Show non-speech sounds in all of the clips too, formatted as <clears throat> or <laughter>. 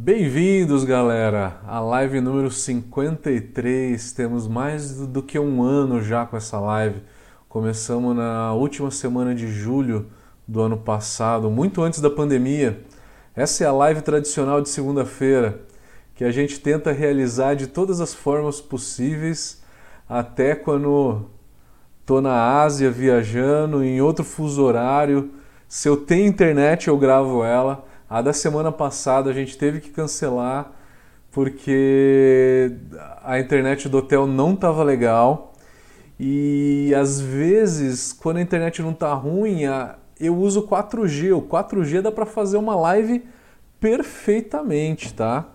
Bem-vindos, galera, à live número 53. Temos mais do que um ano já com essa live. Começamos na última semana de julho do ano passado, muito antes da pandemia. Essa é a live tradicional de segunda-feira, que a gente tenta realizar de todas as formas possíveis, até quando tô na Ásia viajando, em outro fuso horário. Se eu tenho internet, eu gravo ela a da semana passada a gente teve que cancelar porque a internet do hotel não estava legal. E às vezes, quando a internet não está ruim, eu uso 4G. O 4G dá para fazer uma live perfeitamente, tá?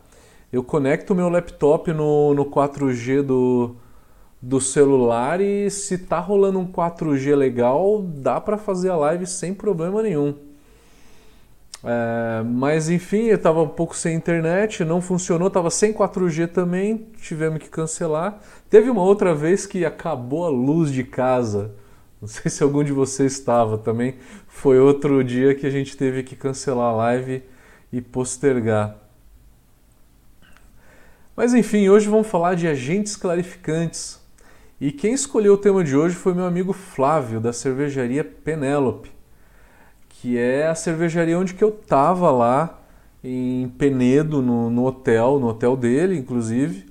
Eu conecto o meu laptop no, no 4G do, do celular e se tá rolando um 4G legal, dá para fazer a live sem problema nenhum. É, mas enfim, eu estava um pouco sem internet, não funcionou, estava sem 4G também, tivemos que cancelar. Teve uma outra vez que acabou a luz de casa. Não sei se algum de vocês estava também. Foi outro dia que a gente teve que cancelar a live e postergar. Mas enfim, hoje vamos falar de agentes clarificantes. E quem escolheu o tema de hoje foi meu amigo Flávio, da cervejaria Penélope que é a cervejaria onde que eu tava lá em Penedo, no, no hotel, no hotel dele, inclusive.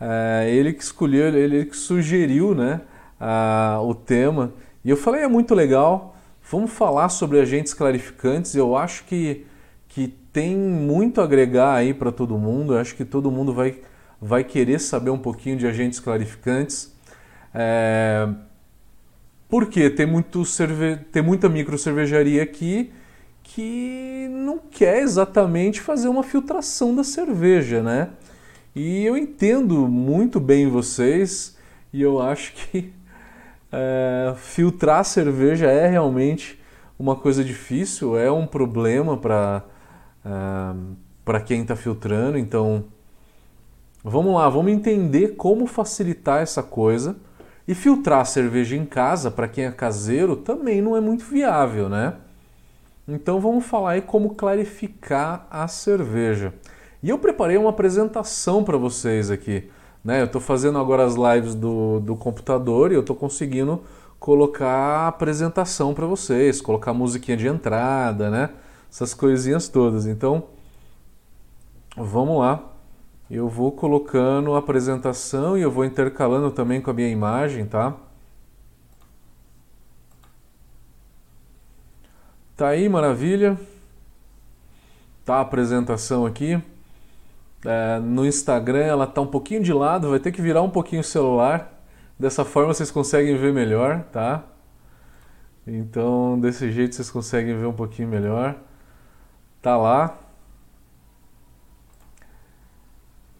É, ele que escolheu, ele que sugeriu né, a, o tema. E eu falei, é muito legal, vamos falar sobre agentes clarificantes. Eu acho que, que tem muito a agregar aí para todo mundo. Eu acho que todo mundo vai, vai querer saber um pouquinho de agentes clarificantes. É, porque tem, muito cerve... tem muita micro cervejaria aqui que não quer exatamente fazer uma filtração da cerveja, né? E eu entendo muito bem vocês e eu acho que é, <laughs> filtrar cerveja é realmente uma coisa difícil, é um problema para é, para quem está filtrando. Então, vamos lá, vamos entender como facilitar essa coisa e filtrar a cerveja em casa, para quem é caseiro, também não é muito viável, né? Então vamos falar aí como clarificar a cerveja. E eu preparei uma apresentação para vocês aqui. Né? Eu estou fazendo agora as lives do, do computador e eu estou conseguindo colocar a apresentação para vocês, colocar musiquinha de entrada, né? Essas coisinhas todas. Então, vamos lá eu vou colocando a apresentação e eu vou intercalando também com a minha imagem, tá? Tá aí, maravilha. Tá a apresentação aqui. É, no Instagram ela tá um pouquinho de lado, vai ter que virar um pouquinho o celular. Dessa forma vocês conseguem ver melhor, tá? Então, desse jeito vocês conseguem ver um pouquinho melhor. Tá lá.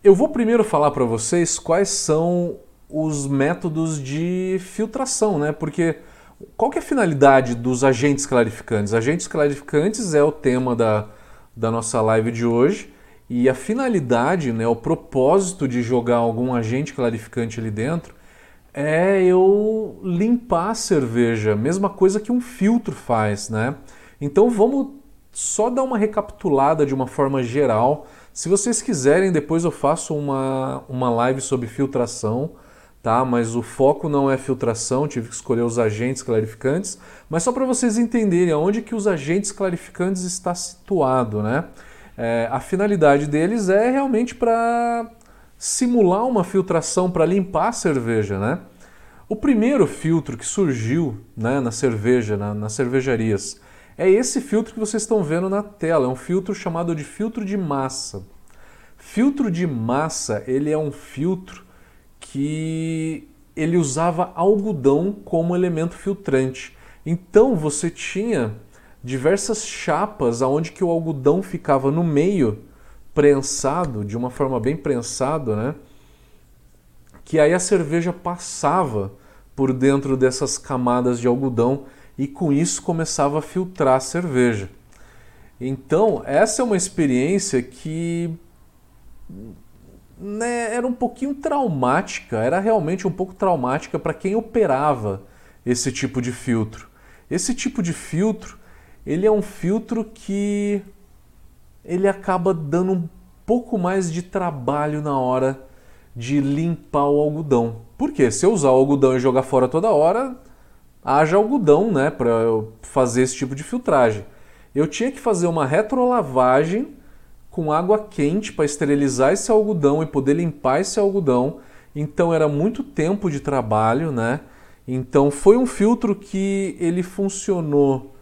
Eu vou primeiro falar para vocês quais são os métodos de filtração, né? Porque qual é a finalidade dos agentes clarificantes? Agentes clarificantes é o tema da, da nossa live de hoje e a finalidade, né, o propósito de jogar algum agente clarificante ali dentro é eu limpar a cerveja, mesma coisa que um filtro faz, né? Então vamos só dar uma recapitulada de uma forma geral se vocês quiserem, depois eu faço uma, uma live sobre filtração, tá? Mas o foco não é filtração, tive que escolher os agentes clarificantes, mas só para vocês entenderem aonde que os agentes clarificantes está situado, né? É, a finalidade deles é realmente para simular uma filtração para limpar a cerveja, né? O primeiro filtro que surgiu né, na cerveja, na, nas cervejarias, é esse filtro que vocês estão vendo na tela, é um filtro chamado de filtro de massa. Filtro de massa, ele é um filtro que ele usava algodão como elemento filtrante. Então você tinha diversas chapas aonde que o algodão ficava no meio, prensado, de uma forma bem prensado, né? Que aí a cerveja passava por dentro dessas camadas de algodão e com isso começava a filtrar a cerveja. Então, essa é uma experiência que né, era um pouquinho traumática, era realmente um pouco traumática para quem operava esse tipo de filtro. Esse tipo de filtro, ele é um filtro que ele acaba dando um pouco mais de trabalho na hora de limpar o algodão. Porque se eu usar o algodão e jogar fora toda hora, haja algodão, né, para fazer esse tipo de filtragem. Eu tinha que fazer uma retrolavagem com água quente para esterilizar esse algodão e poder limpar esse algodão. Então era muito tempo de trabalho, né? Então foi um filtro que ele funcionou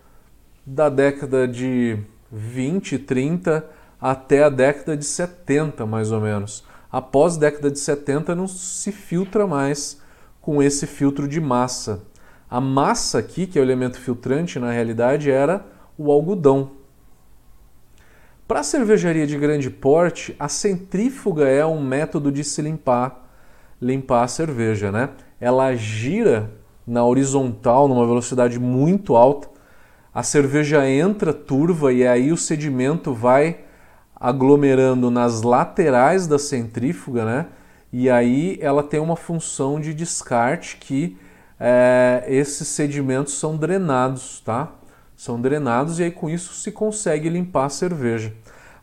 da década de 20, 30 até a década de 70, mais ou menos. Após a década de 70 não se filtra mais com esse filtro de massa. A massa aqui, que é o elemento filtrante, na realidade era o algodão. Para a cervejaria de grande porte, a centrífuga é um método de se limpar, limpar a cerveja, né? Ela gira na horizontal numa velocidade muito alta. A cerveja entra turva e aí o sedimento vai aglomerando nas laterais da centrífuga, né? E aí ela tem uma função de descarte que é, esses sedimentos são drenados, tá? São drenados e aí com isso se consegue limpar a cerveja.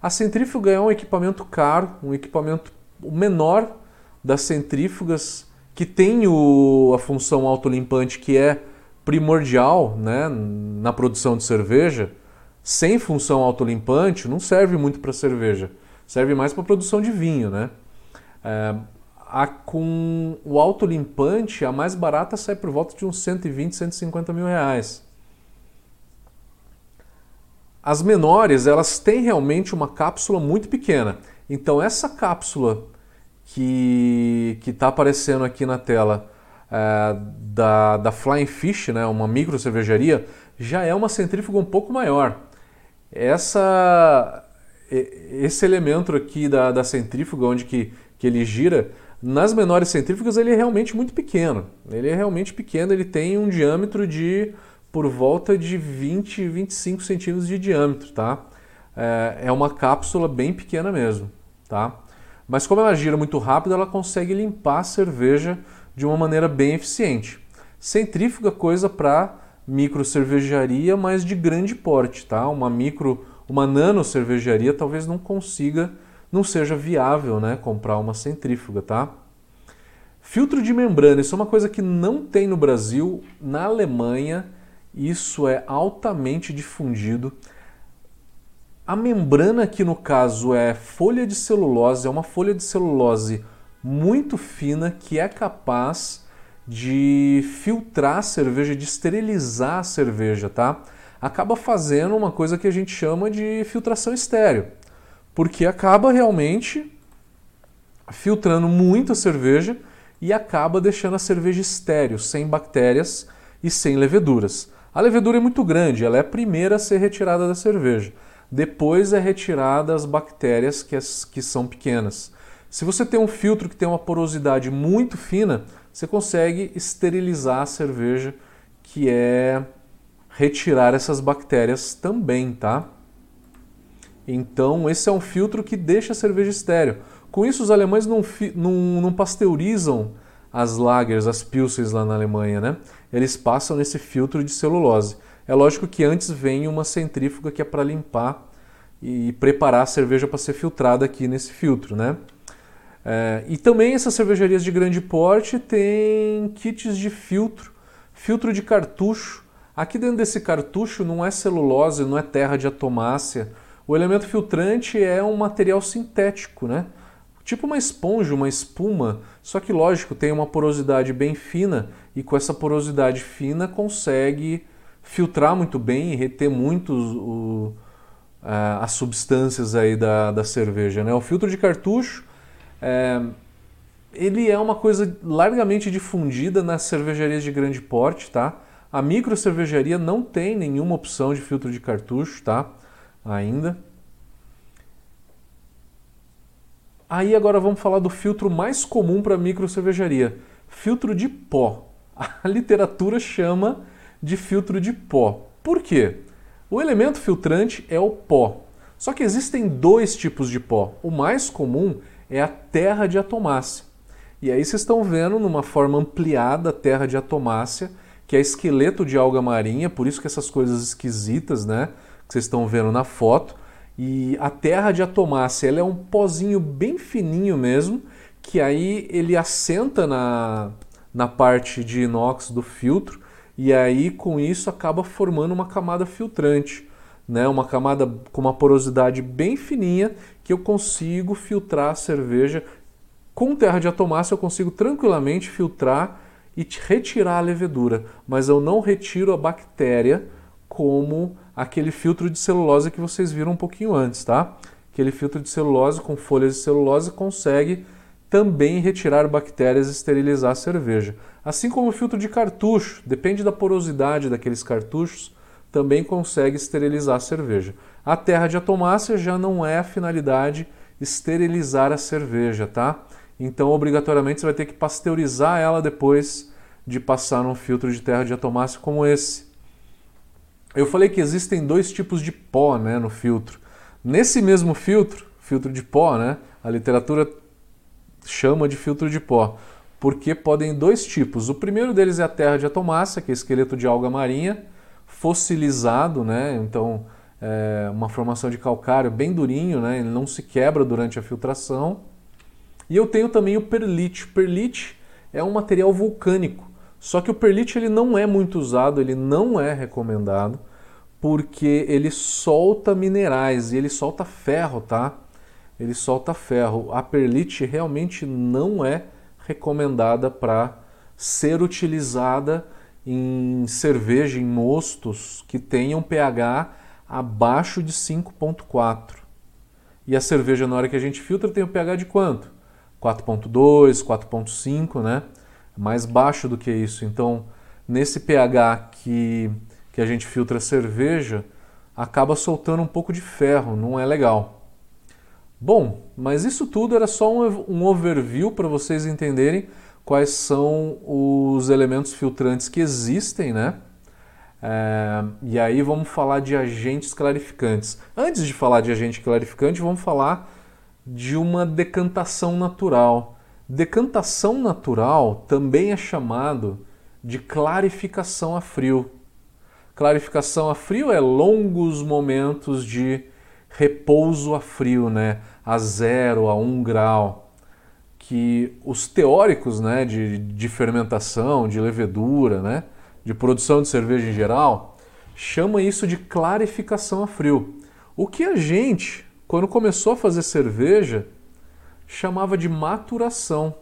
A centrífuga é um equipamento caro, um equipamento menor das centrífugas que tem o, a função autolimpante que é primordial né, na produção de cerveja. Sem função autolimpante não serve muito para cerveja, serve mais para produção de vinho. Né? É, a, com o autolimpante, a mais barata sai por volta de uns 120, 150 mil reais. As menores, elas têm realmente uma cápsula muito pequena. Então essa cápsula que está aparecendo aqui na tela é, da, da Flying Fish, né, uma micro cervejaria, já é uma centrífuga um pouco maior. Essa, esse elemento aqui da, da centrífuga, onde que, que ele gira, nas menores centrífugas ele é realmente muito pequeno. Ele é realmente pequeno, ele tem um diâmetro de por volta de 20, 25 centímetros de diâmetro, tá? É, é uma cápsula bem pequena mesmo, tá? Mas como ela gira muito rápido, ela consegue limpar a cerveja de uma maneira bem eficiente. Centrífuga coisa para micro cervejaria, mas de grande porte, tá? Uma micro, uma nano cervejaria talvez não consiga, não seja viável, né, comprar uma centrífuga, tá? Filtro de membrana, isso é uma coisa que não tem no Brasil, na Alemanha isso é altamente difundido. A membrana aqui no caso é folha de celulose, é uma folha de celulose muito fina que é capaz de filtrar a cerveja, de esterilizar a cerveja, tá? Acaba fazendo uma coisa que a gente chama de filtração estéreo, porque acaba realmente filtrando muito a cerveja e acaba deixando a cerveja estéreo, sem bactérias e sem leveduras. A levedura é muito grande, ela é a primeira a ser retirada da cerveja. Depois é retirada as bactérias que, as, que são pequenas. Se você tem um filtro que tem uma porosidade muito fina, você consegue esterilizar a cerveja, que é retirar essas bactérias também, tá? Então, esse é um filtro que deixa a cerveja estéreo. Com isso, os alemães não, não, não pasteurizam as lagers, as pilsens lá na Alemanha, né? Eles passam nesse filtro de celulose. É lógico que antes vem uma centrífuga que é para limpar e preparar a cerveja para ser filtrada aqui nesse filtro, né? É, e também essas cervejarias de grande porte têm kits de filtro, filtro de cartucho. Aqui dentro desse cartucho não é celulose, não é terra de atomácea. O elemento filtrante é um material sintético, né? Tipo uma esponja, uma espuma, só que lógico, tem uma porosidade bem fina e com essa porosidade fina consegue filtrar muito bem e reter muito o, as substâncias aí da, da cerveja. Né? O filtro de cartucho é, ele é uma coisa largamente difundida nas cervejarias de grande porte, tá? A micro cervejaria não tem nenhuma opção de filtro de cartucho, tá? Ainda. Aí agora vamos falar do filtro mais comum para micro cervejaria, filtro de pó. <laughs> A literatura chama de filtro de pó. Por quê? O elemento filtrante é o pó. Só que existem dois tipos de pó. O mais comum é a terra de atomácia. E aí vocês estão vendo numa forma ampliada a terra de atomácia, que é esqueleto de alga marinha, por isso que essas coisas esquisitas, né, que vocês estão vendo na foto. E a terra de atomácia ela é um pozinho bem fininho mesmo, que aí ele assenta na, na parte de inox do filtro e aí com isso acaba formando uma camada filtrante, né? uma camada com uma porosidade bem fininha que eu consigo filtrar a cerveja. Com terra de atomácia eu consigo tranquilamente filtrar e retirar a levedura, mas eu não retiro a bactéria como aquele filtro de celulose que vocês viram um pouquinho antes, tá? Aquele filtro de celulose com folhas de celulose consegue também retirar bactérias e esterilizar a cerveja. Assim como o filtro de cartucho, depende da porosidade daqueles cartuchos, também consegue esterilizar a cerveja. A terra de atomácia já não é a finalidade esterilizar a cerveja, tá? Então, obrigatoriamente, você vai ter que pasteurizar ela depois de passar num filtro de terra de atomácia como esse. Eu falei que existem dois tipos de pó né, no filtro. Nesse mesmo filtro, filtro de pó, né, a literatura chama de filtro de pó, porque podem dois tipos. O primeiro deles é a terra de atomácia, que é esqueleto de alga marinha, fossilizado, né, então é uma formação de calcário bem durinho, né, ele não se quebra durante a filtração. E eu tenho também o perlite. Perlite é um material vulcânico, só que o perlite ele não é muito usado, ele não é recomendado, porque ele solta minerais e ele solta ferro, tá? Ele solta ferro. A perlite realmente não é recomendada para ser utilizada em cerveja, em mostos que tenham pH abaixo de 5.4. E a cerveja, na hora que a gente filtra, tem o pH de quanto? 4.2, 4.5, né? Mais baixo do que isso. Então, nesse pH que, que a gente filtra a cerveja, acaba soltando um pouco de ferro, não é legal. Bom, mas isso tudo era só um, um overview para vocês entenderem quais são os elementos filtrantes que existem, né? É, e aí vamos falar de agentes clarificantes. Antes de falar de agente clarificante, vamos falar de uma decantação natural. Decantação natural também é chamado de clarificação a frio. Clarificação a frio é longos momentos de repouso a frio, né? a zero, a um grau. Que os teóricos né, de, de fermentação, de levedura, né, de produção de cerveja em geral, chamam isso de clarificação a frio. O que a gente, quando começou a fazer cerveja, chamava de maturação.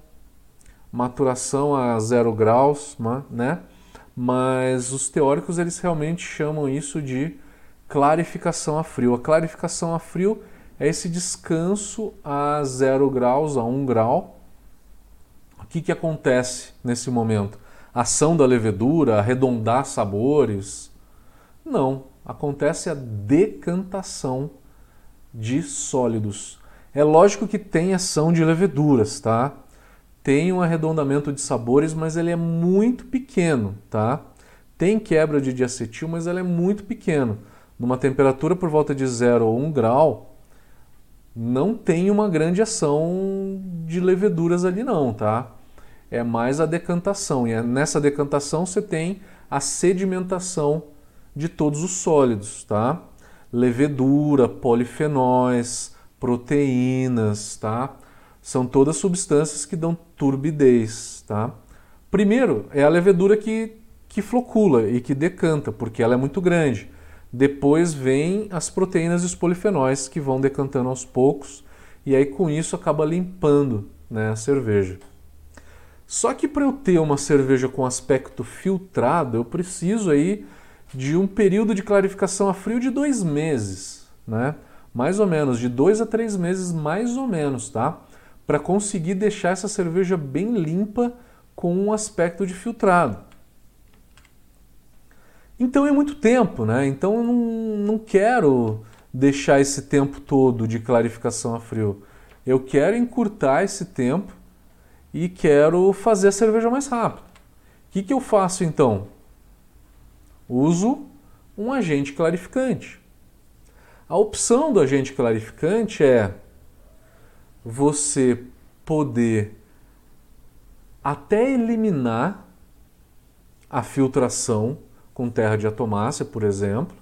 Maturação a zero graus, né? Mas os teóricos eles realmente chamam isso de clarificação a frio. A clarificação a frio é esse descanso a zero graus, a um grau. O que, que acontece nesse momento? Ação da levedura, arredondar sabores? Não, acontece a decantação de sólidos. É lógico que tem ação de leveduras, tá? Tem um arredondamento de sabores, mas ele é muito pequeno, tá? Tem quebra de diacetil, mas ela é muito pequeno. Numa temperatura por volta de 0 ou 1 um grau, não tem uma grande ação de leveduras ali não, tá? É mais a decantação. E é nessa decantação você tem a sedimentação de todos os sólidos, tá? levedura, polifenóis, proteínas, tá? São todas substâncias que dão turbidez, tá? Primeiro é a levedura que, que flocula e que decanta, porque ela é muito grande. Depois vem as proteínas e os polifenóis que vão decantando aos poucos e aí com isso acaba limpando né, a cerveja. Só que para eu ter uma cerveja com aspecto filtrado, eu preciso aí de um período de clarificação a frio de dois meses, né? Mais ou menos, de dois a três meses, mais ou menos, tá? Para conseguir deixar essa cerveja bem limpa com um aspecto de filtrado. Então é muito tempo, né? Então eu não, não quero deixar esse tempo todo de clarificação a frio. Eu quero encurtar esse tempo e quero fazer a cerveja mais rápido. O que, que eu faço então? uso um agente clarificante. A opção do agente clarificante é você poder até eliminar a filtração com terra de atomácia, por exemplo,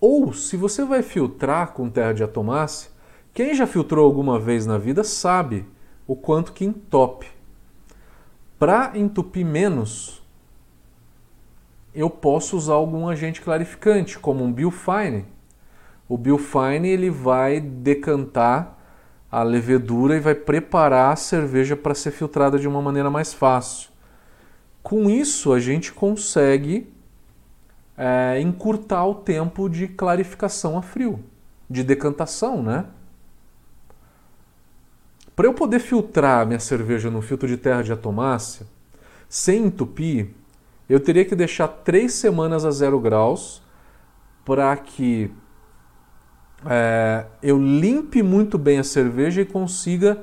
Ou se você vai filtrar com terra de atomácia, quem já filtrou alguma vez na vida sabe o quanto que entope. Para entupir menos, eu posso usar algum agente clarificante, como um Biofine. O Biofine ele vai decantar a levedura e vai preparar a cerveja para ser filtrada de uma maneira mais fácil. Com isso, a gente consegue é, encurtar o tempo de clarificação a frio, de decantação, né? Para eu poder filtrar minha cerveja no filtro de terra de atomácia, sem entupir, eu teria que deixar três semanas a zero graus para que é, eu limpe muito bem a cerveja e consiga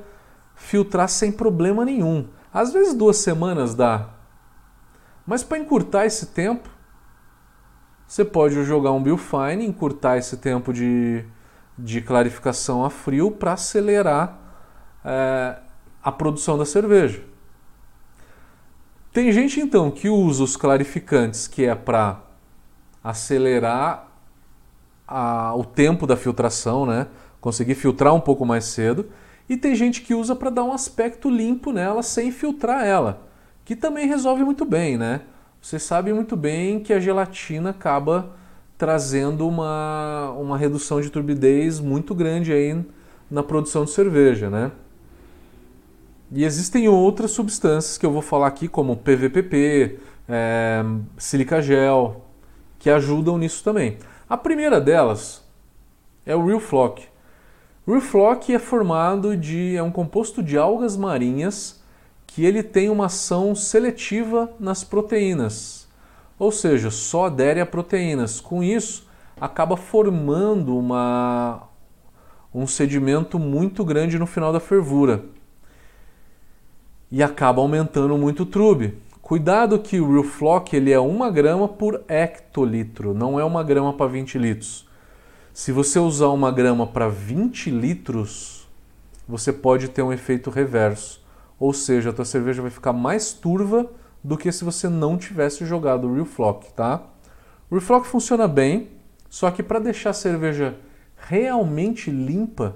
filtrar sem problema nenhum. Às vezes duas semanas dá, mas para encurtar esse tempo, você pode jogar um Biofine, encurtar esse tempo de, de clarificação a frio para acelerar é, a produção da cerveja. Tem gente então que usa os clarificantes que é para acelerar a, o tempo da filtração, né? conseguir filtrar um pouco mais cedo. E tem gente que usa para dar um aspecto limpo nela sem filtrar ela, que também resolve muito bem, né? Você sabe muito bem que a gelatina acaba trazendo uma, uma redução de turbidez muito grande aí na produção de cerveja, né? E existem outras substâncias que eu vou falar aqui, como PVPP, é, silica gel, que ajudam nisso também. A primeira delas é o Real Flock. O Real Flock é formado de é um composto de algas marinhas que ele tem uma ação seletiva nas proteínas, ou seja, só adere a proteínas. Com isso, acaba formando uma, um sedimento muito grande no final da fervura e acaba aumentando muito o trube. Cuidado que o Real Flock ele é 1 grama por hectolitro, não é 1 grama para 20 litros. Se você usar 1 grama para 20 litros, você pode ter um efeito reverso ou seja, a tua cerveja vai ficar mais turva do que se você não tivesse jogado o Real Flock, tá? O Real Flock funciona bem, só que para deixar a cerveja realmente limpa,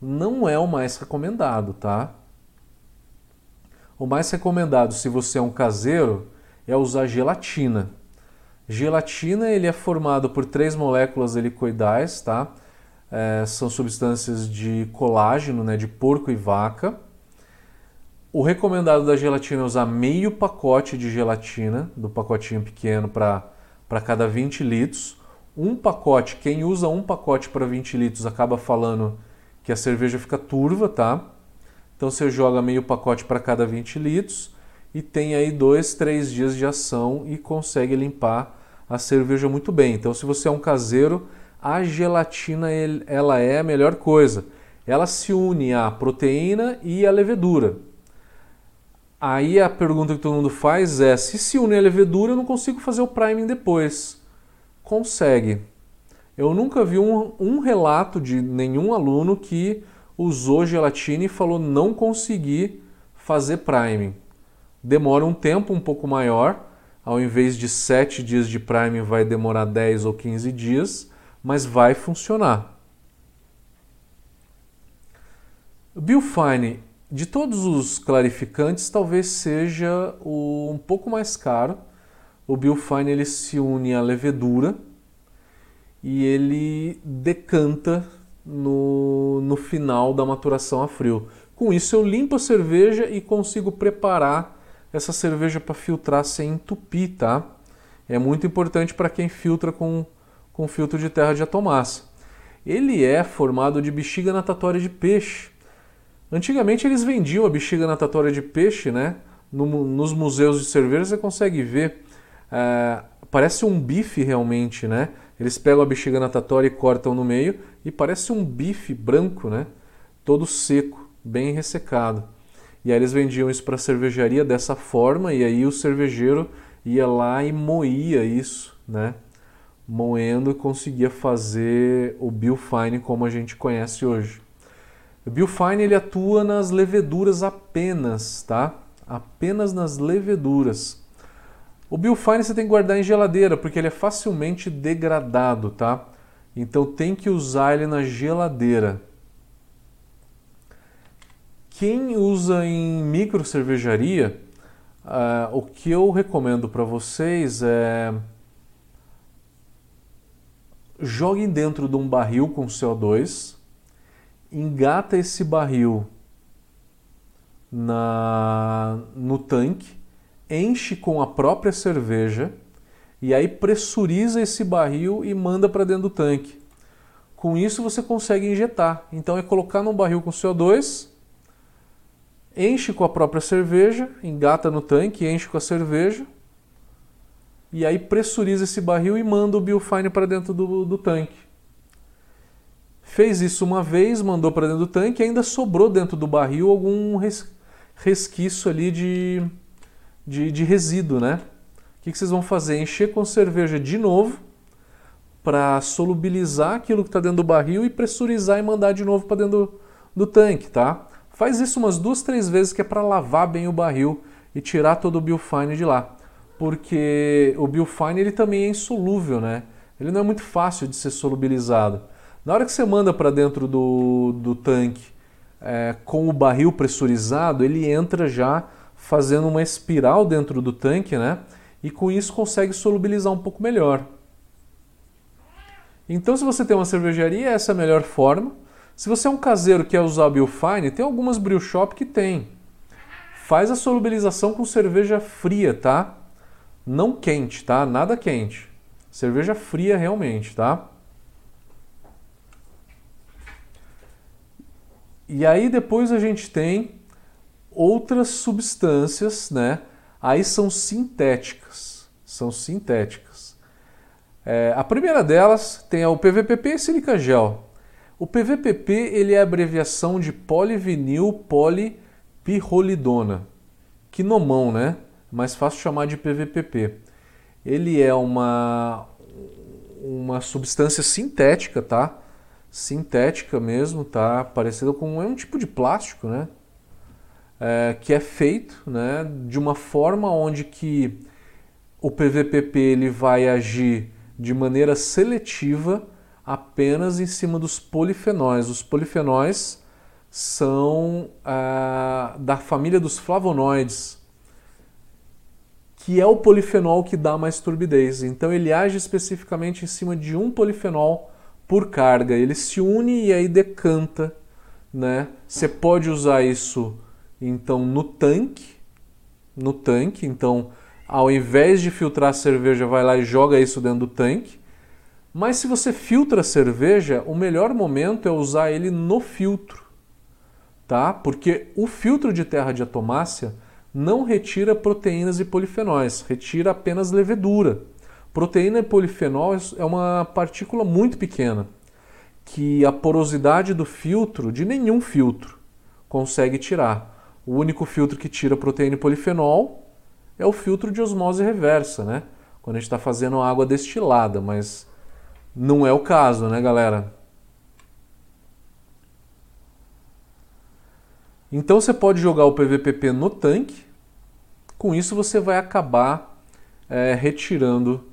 não é o mais recomendado, tá? O mais recomendado, se você é um caseiro, é usar gelatina. Gelatina ele é formado por três moléculas helicoidais, tá? É, são substâncias de colágeno, né, de porco e vaca. O recomendado da gelatina é usar meio pacote de gelatina, do pacotinho pequeno para cada 20 litros. Um pacote, quem usa um pacote para 20 litros acaba falando que a cerveja fica turva, tá? Então você joga meio pacote para cada 20 litros e tem aí dois, três dias de ação e consegue limpar a cerveja muito bem. Então se você é um caseiro, a gelatina ela é a melhor coisa. Ela se une à proteína e à levedura. Aí a pergunta que todo mundo faz é: se se une a levedura, eu não consigo fazer o priming depois? Consegue. Eu nunca vi um, um relato de nenhum aluno que usou gelatina e falou não consegui fazer priming. Demora um tempo um pouco maior, ao invés de 7 dias de priming vai demorar 10 ou 15 dias, mas vai funcionar. O Biofine de todos os clarificantes, talvez seja o um pouco mais caro. O Biofine ele se une à levedura e ele decanta no, no final da maturação a frio. Com isso eu limpo a cerveja e consigo preparar essa cerveja para filtrar sem entupir, tá? É muito importante para quem filtra com, com filtro de terra de atomassa. Ele é formado de bexiga natatória de peixe. Antigamente eles vendiam a bexiga natatória de peixe, né? No, nos museus de cerveja você consegue ver. É, parece um bife realmente, né? Eles pegam a bexiga natatória e cortam no meio e parece um bife branco, né? Todo seco, bem ressecado. E aí eles vendiam isso para a cervejaria dessa forma e aí o cervejeiro ia lá e moía isso, né? Moendo conseguia fazer o Biofine como a gente conhece hoje. O Biofine ele atua nas leveduras apenas, tá? Apenas nas leveduras. O Biofine você tem que guardar em geladeira porque ele é facilmente degradado, tá? Então tem que usar ele na geladeira. Quem usa em micro cervejaria, uh, o que eu recomendo para vocês é joguem dentro de um barril com CO2, engata esse barril na, no tanque, enche com a própria cerveja e aí pressuriza esse barril e manda para dentro do tanque. Com isso você consegue injetar. Então é colocar num barril com CO2 enche com a própria cerveja, engata no tanque, enche com a cerveja, e aí pressuriza esse barril e manda o Biofine para dentro do, do tanque. Fez isso uma vez, mandou para dentro do tanque ainda sobrou dentro do barril algum res, resquício ali de, de, de resíduo, né? O que, que vocês vão fazer? Encher com cerveja de novo para solubilizar aquilo que está dentro do barril e pressurizar e mandar de novo para dentro do, do tanque, tá? Faz isso umas duas, três vezes que é para lavar bem o barril e tirar todo o biofine de lá. Porque o biofine ele também é insolúvel, né? Ele não é muito fácil de ser solubilizado. Na hora que você manda para dentro do, do tanque é, com o barril pressurizado, ele entra já fazendo uma espiral dentro do tanque, né? E com isso consegue solubilizar um pouco melhor. Então, se você tem uma cervejaria, essa é a melhor forma. Se você é um caseiro que quer usar Biofine, tem algumas brew shop que tem. Faz a solubilização com cerveja fria, tá? Não quente, tá? Nada quente. Cerveja fria realmente, tá? E aí depois a gente tem outras substâncias, né? Aí são sintéticas. São sintéticas. É, a primeira delas tem o PVPP e silica gel. O PVPP ele é abreviação de polivinil polipirrolidona. Que nomão, né? Mais fácil chamar de PVPP. Ele é uma, uma substância sintética, tá? Sintética mesmo, tá? Parecida com é um tipo de plástico, né? É, que é feito, né? De uma forma onde que o PVPP ele vai agir de maneira seletiva apenas em cima dos polifenóis. Os polifenóis são ah, da família dos flavonoides, que é o polifenol que dá mais turbidez. Então ele age especificamente em cima de um polifenol por carga. Ele se une e aí decanta. Né? Você pode usar isso então no tanque, no tanque. Então, ao invés de filtrar a cerveja, vai lá e joga isso dentro do tanque. Mas se você filtra a cerveja, o melhor momento é usar ele no filtro, tá? Porque o filtro de terra de atomácia não retira proteínas e polifenóis, retira apenas levedura. Proteína e polifenol é uma partícula muito pequena que a porosidade do filtro, de nenhum filtro, consegue tirar. O único filtro que tira proteína e polifenol é o filtro de osmose reversa, né? Quando a gente está fazendo água destilada, mas não é o caso, né, galera? Então você pode jogar o PVPP no tanque, com isso você vai acabar é, retirando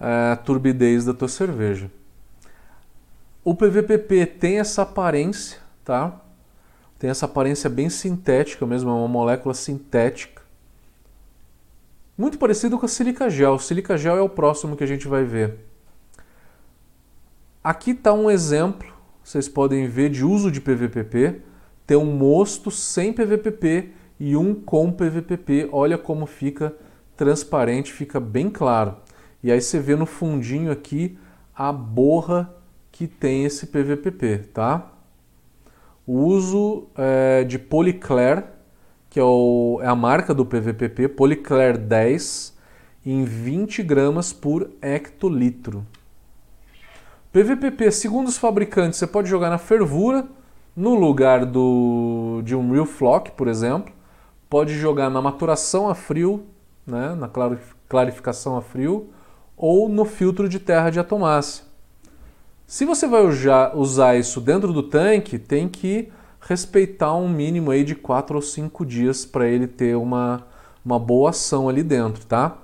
é, a turbidez da tua cerveja. O PVPP tem essa aparência, tá? Tem essa aparência bem sintética mesmo, é uma molécula sintética. Muito parecido com a silica gel. O silica gel é o próximo que a gente vai ver. Aqui está um exemplo, vocês podem ver, de uso de PVPP. Tem um mosto sem PVPP e um com PVPP. Olha como fica transparente, fica bem claro. E aí você vê no fundinho aqui a borra que tem esse PVPP, tá? O uso é, de Polyclair, que é, o, é, a marca do PVPP, Polyclair 10, em 20 gramas por hectolitro. PVPP, segundo os fabricantes, você pode jogar na fervura, no lugar do, de um Real Flock, por exemplo. Pode jogar na maturação a frio, né, na clarificação a frio, ou no filtro de terra de atomácia. Se você vai usar isso dentro do tanque, tem que respeitar um mínimo aí de 4 ou 5 dias para ele ter uma, uma boa ação ali dentro, tá?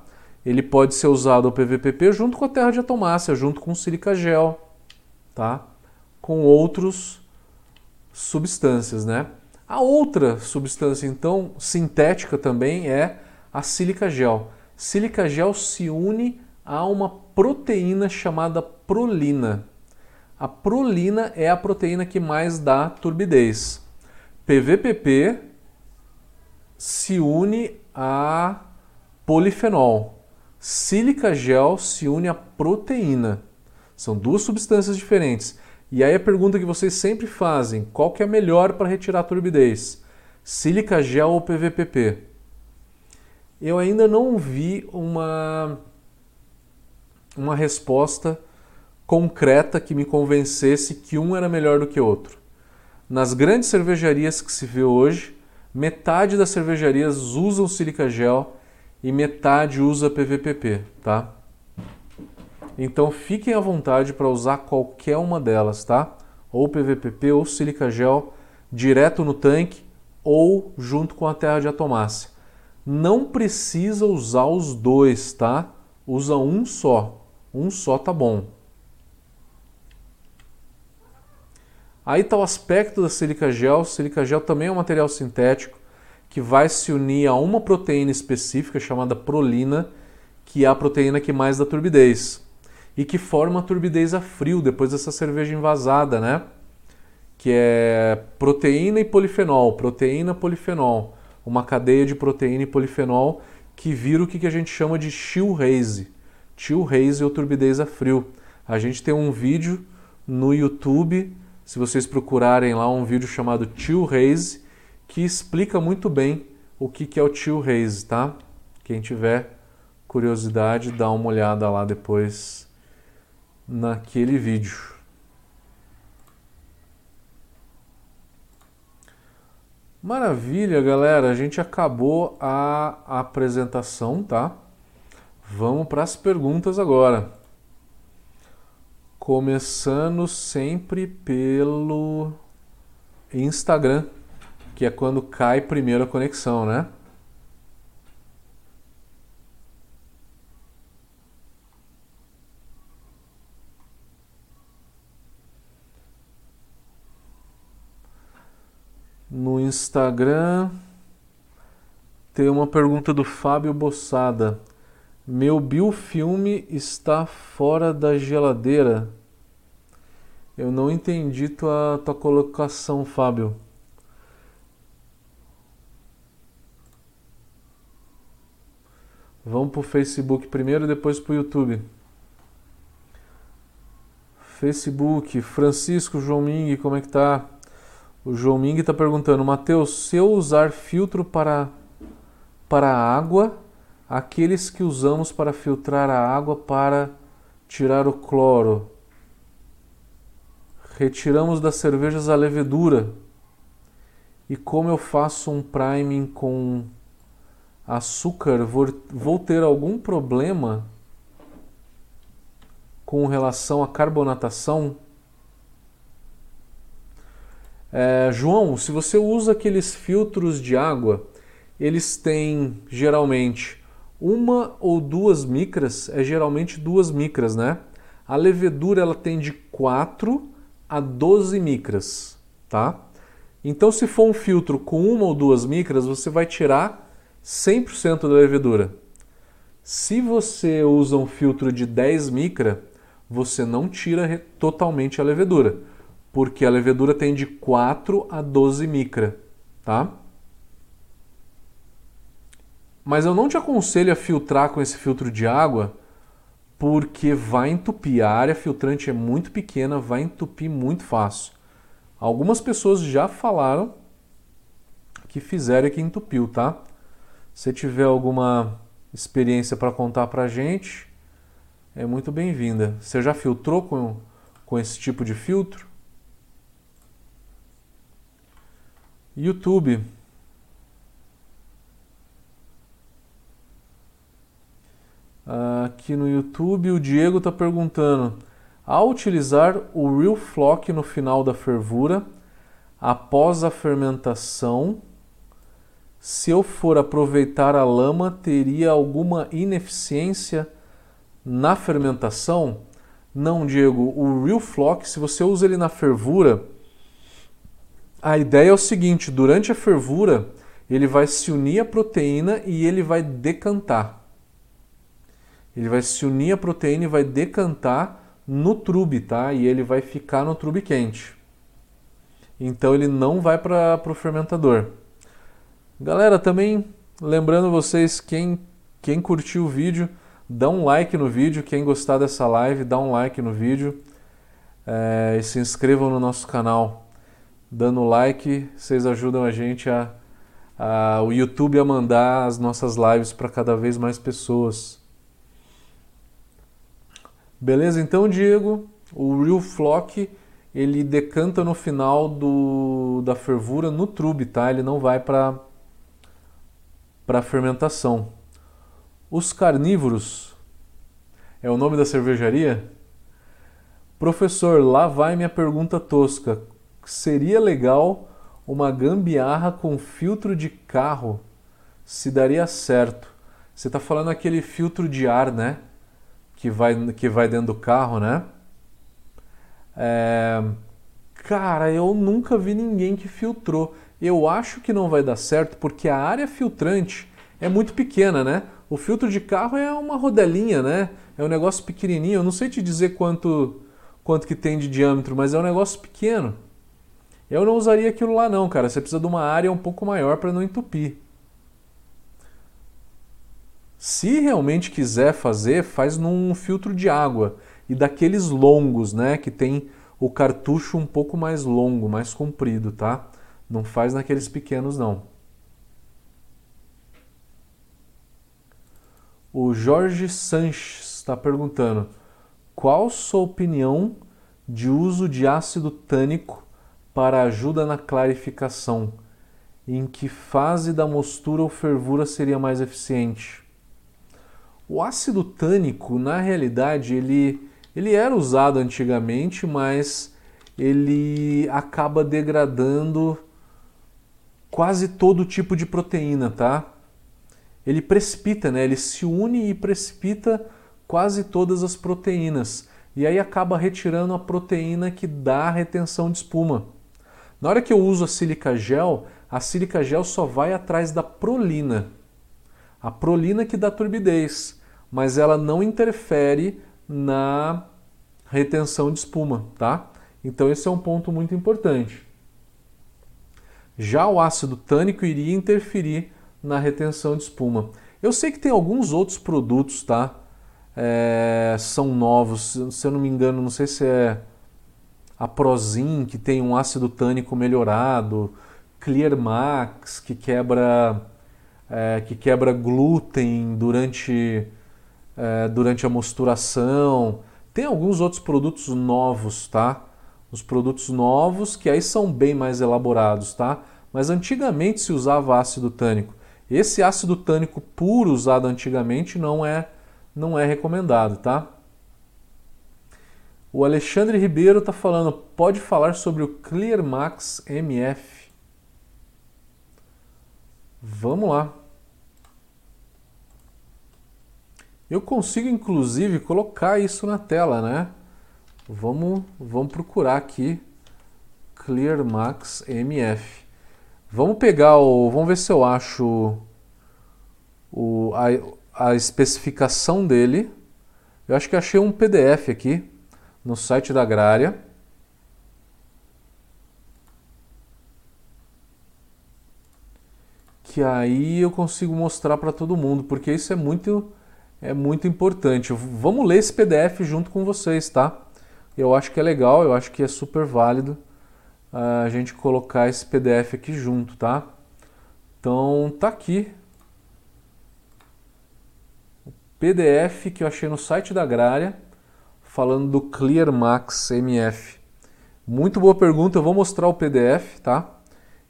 ele pode ser usado o PVPP junto com a terra de atomácia, junto com silica gel. tá? Com outros substâncias, né? A outra substância, então, sintética também é a sílica gel. Sílica gel se une a uma proteína chamada prolina. A prolina é a proteína que mais dá turbidez. PVPP se une a polifenol. Sílica gel se une a proteína. São duas substâncias diferentes. E aí a pergunta que vocês sempre fazem, qual que é melhor para retirar a turbidez? Sílica gel ou PVPP? Eu ainda não vi uma uma resposta concreta que me convencesse que um era melhor do que outro. Nas grandes cervejarias que se vê hoje, metade das cervejarias usam sílica gel e metade usa PVPP, tá? Então fiquem à vontade para usar qualquer uma delas, tá? Ou PVPP ou sílica gel direto no tanque ou junto com a terra de atomácia. Não precisa usar os dois, tá? Usa um só. Um só tá bom. Aí está o aspecto da sílica gel. Sílica gel também é um material sintético que vai se unir a uma proteína específica chamada prolina, que é a proteína que mais dá turbidez e que forma turbidez a frio depois dessa cerveja envasada, né? Que é proteína e polifenol, proteína polifenol, uma cadeia de proteína e polifenol que vira o que a gente chama de chill haze. Chill haze ou turbidez a frio. A gente tem um vídeo no YouTube, se vocês procurarem lá um vídeo chamado Chill Haze, que explica muito bem o que é o Chill Haze, tá? Quem tiver curiosidade, dá uma olhada lá depois naquele vídeo. Maravilha, galera. A gente acabou a apresentação, tá? Vamos para as perguntas agora. Começando sempre pelo Instagram, que é quando cai primeiro a conexão, né? No Instagram tem uma pergunta do Fábio Bossada. Meu biofilme está fora da geladeira. Eu não entendi tua, tua colocação, Fábio. Vamos para o Facebook primeiro, depois para o YouTube. Facebook, Francisco João Ming, como é que tá? O João Ming está perguntando, Mateus, se eu usar filtro para, para água, aqueles que usamos para filtrar a água para tirar o cloro, retiramos das cervejas a levedura. E como eu faço um priming com açúcar, vou, ter algum problema com relação à carbonatação? É, João, se você usa aqueles filtros de água, eles têm geralmente uma ou duas micras, é geralmente duas micras, né? A levedura ela tem de 4 a 12 micras, tá? Então, se for um filtro com uma ou duas micras, você vai tirar 100% da levedura. Se você usa um filtro de 10 micra, você não tira totalmente a levedura porque a levedura tem de 4 a 12 micra, tá? Mas eu não te aconselho a filtrar com esse filtro de água, porque vai entupir. A área filtrante é muito pequena, vai entupir muito fácil. Algumas pessoas já falaram que fizeram e que entupiu, tá? Se tiver alguma experiência para contar para gente, é muito bem-vinda. Você já filtrou com, com esse tipo de filtro? YouTube. Aqui no YouTube o Diego está perguntando: ao utilizar o Real Flock no final da fervura, após a fermentação, se eu for aproveitar a lama, teria alguma ineficiência na fermentação? Não, Diego, o Real Flock, se você usa ele na fervura, a ideia é o seguinte: durante a fervura, ele vai se unir à proteína e ele vai decantar. Ele vai se unir à proteína e vai decantar no trube, tá? E ele vai ficar no trube quente. Então ele não vai para o fermentador. Galera, também lembrando vocês, quem, quem curtiu o vídeo, dá um like no vídeo. Quem gostar dessa live, dá um like no vídeo. É, e se inscrevam no nosso canal. Dando like, vocês ajudam a gente a, a o YouTube a mandar as nossas lives para cada vez mais pessoas. Beleza? Então, Diego, o Real Flock ele decanta no final do, da fervura no trube, tá? Ele não vai para para fermentação. Os carnívoros é o nome da cervejaria? Professor, lá vai minha pergunta tosca. Seria legal uma gambiarra com filtro de carro? Se daria certo. Você está falando aquele filtro de ar, né? Que vai, que vai dentro do carro, né? É... Cara, eu nunca vi ninguém que filtrou. Eu acho que não vai dar certo porque a área filtrante é muito pequena, né? O filtro de carro é uma rodelinha, né? É um negócio pequenininho. Eu não sei te dizer quanto quanto que tem de diâmetro, mas é um negócio pequeno. Eu não usaria aquilo lá não, cara. Você precisa de uma área um pouco maior para não entupir. Se realmente quiser fazer, faz num filtro de água e daqueles longos, né, que tem o cartucho um pouco mais longo, mais comprido, tá? Não faz naqueles pequenos não. O Jorge Sanches está perguntando: qual sua opinião de uso de ácido tânico para ajuda na clarificação? Em que fase da mostura ou fervura seria mais eficiente? O ácido tânico, na realidade, ele ele era usado antigamente, mas ele acaba degradando quase todo tipo de proteína, tá? Ele precipita, né? Ele se une e precipita quase todas as proteínas. E aí acaba retirando a proteína que dá a retenção de espuma. Na hora que eu uso a sílica gel, a sílica gel só vai atrás da prolina. A prolina que dá turbidez, mas ela não interfere na retenção de espuma, tá? Então esse é um ponto muito importante. Já o ácido tânico iria interferir na retenção de espuma. Eu sei que tem alguns outros produtos, tá? É, são novos, se eu não me engano, não sei se é a Prozin que tem um ácido tânico melhorado, Clear Max que quebra é, que quebra glúten durante é, durante a mosturação. Tem alguns outros produtos novos, tá? Os produtos novos que aí são bem mais elaborados, tá? Mas antigamente se usava ácido tânico. Esse ácido tânico puro usado antigamente não é não é recomendado, tá? O Alexandre Ribeiro está falando, pode falar sobre o Clear Max MF. Vamos lá. Eu consigo inclusive colocar isso na tela, né? Vamos, vamos procurar aqui Clear Max MF. Vamos pegar o, vamos ver se eu acho o, a, a especificação dele. Eu acho que achei um PDF aqui no site da Agrária. Que aí eu consigo mostrar para todo mundo, porque isso é muito é muito importante. Vamos ler esse PDF junto com vocês, tá? Eu acho que é legal, eu acho que é super válido ah, a gente colocar esse PDF aqui junto, tá? Então tá aqui o PDF que eu achei no site da Agrária falando do Clear Max MF. Muito boa pergunta, eu vou mostrar o PDF, tá?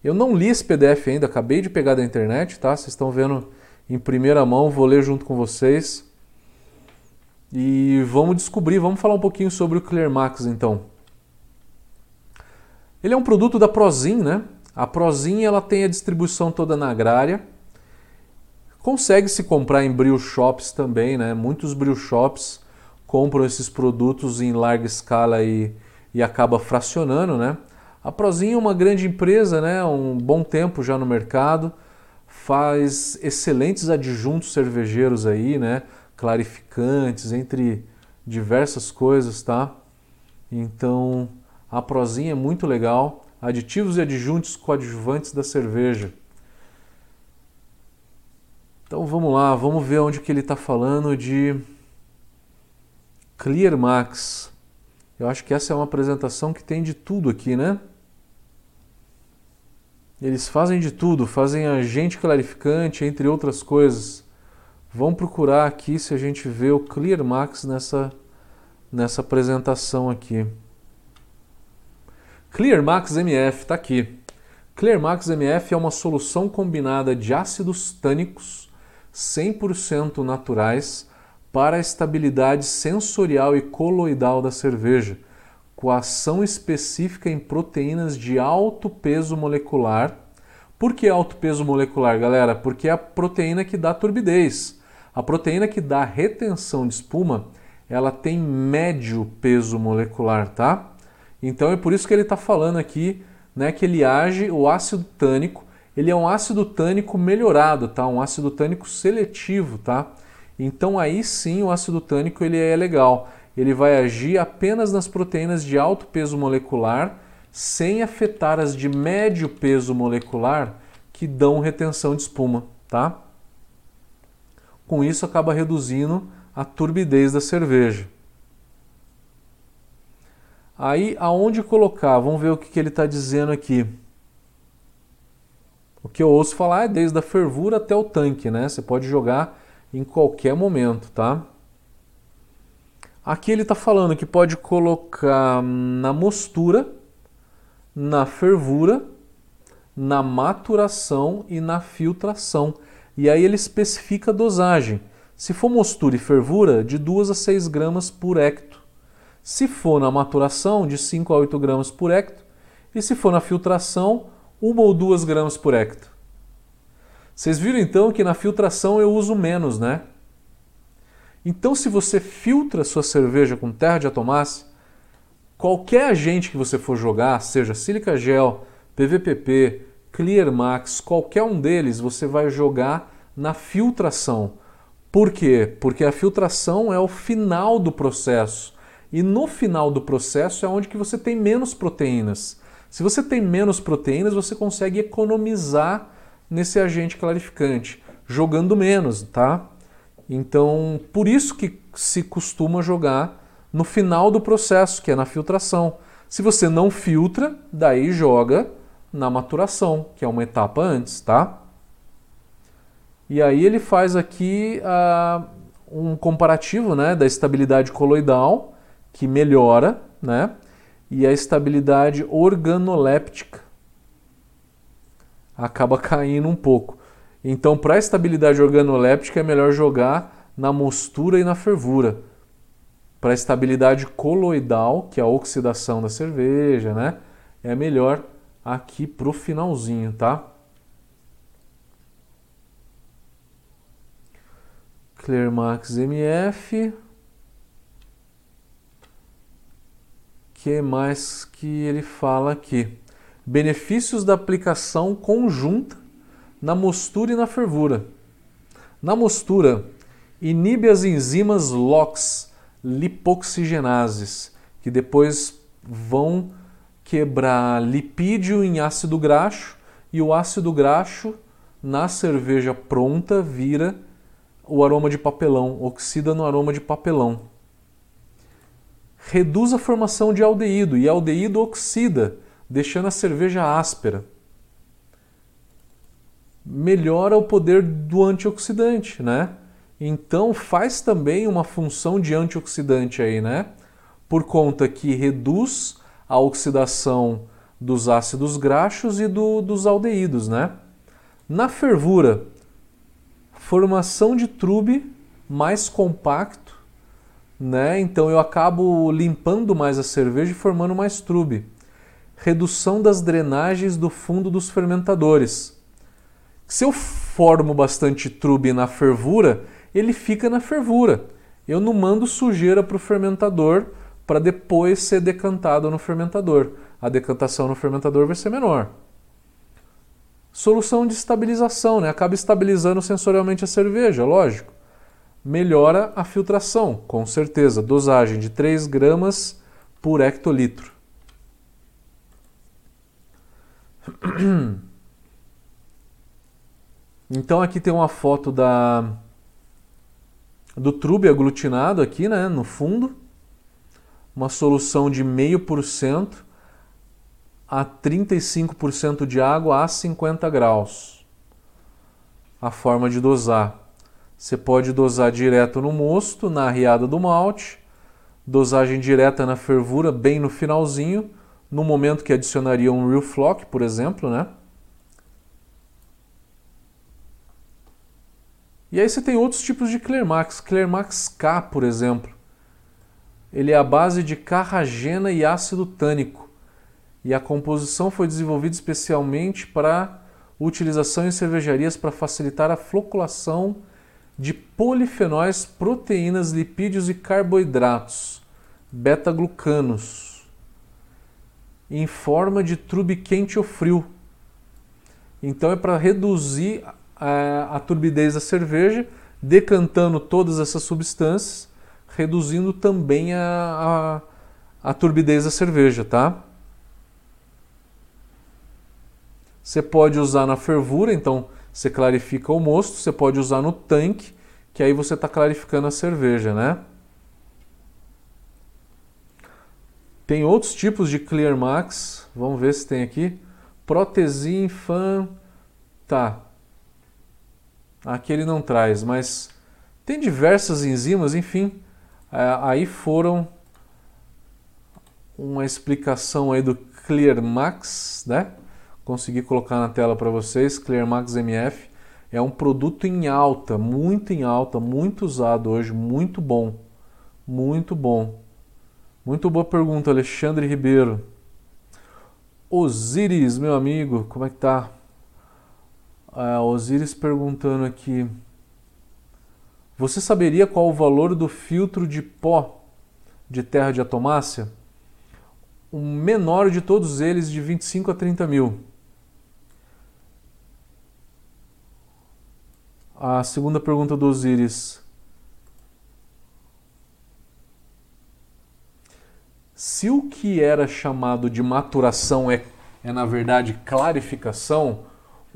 Eu não li esse PDF ainda, acabei de pegar da internet, tá? Vocês estão vendo em primeira mão, vou ler junto com vocês. E vamos descobrir, vamos falar um pouquinho sobre o Clear Max então. Ele é um produto da Prozin, né? A Prozin ela tem a distribuição toda na agrária. Consegue se comprar em brew shops também, né? Muitos brew shops compram esses produtos em larga escala e, e acaba fracionando, né? A Prozinha é uma grande empresa, né? Um bom tempo já no mercado, faz excelentes adjuntos cervejeiros aí, né? Clarificantes, entre diversas coisas, tá? Então, a Prozinha é muito legal. Aditivos e adjuntos coadjuvantes da cerveja. Então vamos lá, vamos ver onde que ele está falando de Clear Max. Eu acho que essa é uma apresentação que tem de tudo aqui, né? Eles fazem de tudo, fazem agente clarificante, entre outras coisas. Vamos procurar aqui se a gente vê o Clear Max nessa, nessa apresentação aqui. Clear Max MF está aqui. Clear Max MF é uma solução combinada de ácidos tânicos 100% naturais para a estabilidade sensorial e coloidal da cerveja, com ação específica em proteínas de alto peso molecular. Por que alto peso molecular, galera? Porque é a proteína que dá turbidez. A proteína que dá retenção de espuma, ela tem médio peso molecular, tá? Então é por isso que ele está falando aqui, né, que ele age o ácido tânico ele é um ácido tânico melhorado, tá? Um ácido tânico seletivo, tá? Então aí sim o ácido tânico ele é legal. Ele vai agir apenas nas proteínas de alto peso molecular, sem afetar as de médio peso molecular que dão retenção de espuma, tá? Com isso acaba reduzindo a turbidez da cerveja. Aí aonde colocar? Vamos ver o que, que ele está dizendo aqui. O que eu ouço falar é desde a fervura até o tanque, né? Você pode jogar em qualquer momento, tá? Aqui ele está falando que pode colocar na mostura, na fervura, na maturação e na filtração. E aí ele especifica a dosagem. Se for mostura e fervura, de 2 a 6 gramas por hecto. Se for na maturação, de 5 a 8 gramas por hecto. E se for na filtração, uma ou duas gramas por hecto. Vocês viram então que na filtração eu uso menos, né? Então, se você filtra sua cerveja com terra de atomácia, qualquer agente que você for jogar, seja sílica gel, PVPP, Clear Max, qualquer um deles, você vai jogar na filtração. Por quê? Porque a filtração é o final do processo. E no final do processo é onde que você tem menos proteínas. Se você tem menos proteínas, você consegue economizar nesse agente clarificante, jogando menos, tá? Então, por isso que se costuma jogar no final do processo, que é na filtração. Se você não filtra, daí joga na maturação, que é uma etapa antes, tá? E aí ele faz aqui uh, um comparativo né, da estabilidade coloidal, que melhora, né? e a estabilidade organoléptica acaba <laughs> caindo um pouco. Então, para a estabilidade organoléptica é melhor jogar na mostura e na fervura. Para a estabilidade coloidal, que é a oxidação da cerveja, né? É melhor aqui pro finalzinho, tá? Clearmax MF que mais que ele fala aqui? Benefícios da aplicação conjunta na mostura e na fervura. Na mostura, inibe as enzimas LOX, lipoxigenases, que depois vão quebrar lipídio em ácido graxo e o ácido graxo na cerveja pronta vira o aroma de papelão, oxida no aroma de papelão reduz a formação de aldeído e aldeído oxida, deixando a cerveja áspera. Melhora o poder do antioxidante, né? Então faz também uma função de antioxidante aí, né? Por conta que reduz a oxidação dos ácidos graxos e do, dos aldeídos, né? Na fervura, formação de trube mais compacto né? Então eu acabo limpando mais a cerveja e formando mais trube. Redução das drenagens do fundo dos fermentadores. Se eu formo bastante trube na fervura, ele fica na fervura. eu não mando sujeira para o fermentador para depois ser decantado no fermentador. A decantação no fermentador vai ser menor. Solução de estabilização, né? acaba estabilizando sensorialmente a cerveja, lógico. Melhora a filtração, com certeza. Dosagem de 3 gramas por hectolitro. <clears throat> Então aqui tem uma foto da do trube aglutinado aqui, né, no fundo. Uma solução de 0,5% a 35% de água a 50 graus. A forma de dosar. Você pode dosar direto no mosto, na arriada do malte, dosagem direta na fervura, bem no finalzinho, no momento que adicionaria um real flock, por exemplo, né? E aí você tem outros tipos de Clearmax. Clearmax K, por exemplo. Ele é a base de carragena e ácido tânico. E a composição foi desenvolvida especialmente para utilização em cervejarias para facilitar a floculação de polifenóis, proteínas, lipídios e carboidratos, beta-glucanos, em forma de trube quente ou frio. Então é para reduzir a, a turbidez da cerveja, decantando todas essas substâncias, reduzindo também a, a, a turbidez da cerveja, tá? Você pode usar na fervura, então você clarifica o mosto, você pode usar no tanque, que aí você está clarificando a cerveja, né? Tem outros tipos de Clear Max, vamos ver se tem aqui. Protesin, Fan, tá. Aqui ele não traz, mas tem diversas enzimas, enfim. É, aí foram uma explicação aí do ClearMax, né? Consegui colocar na tela para vocês, ClearMax MF. É um produto em alta, muito em alta, muito usado hoje, muito bom. Muito bom. Muito boa pergunta, Alexandre Ribeiro. Osiris, meu amigo, como é que tá? A Osiris perguntando aqui: Você saberia qual o valor do filtro de pó de terra de atomácia? O menor de todos eles, de 25 a 30 mil. A segunda pergunta do Osiris. Se o que era chamado de maturação é, é na verdade clarificação,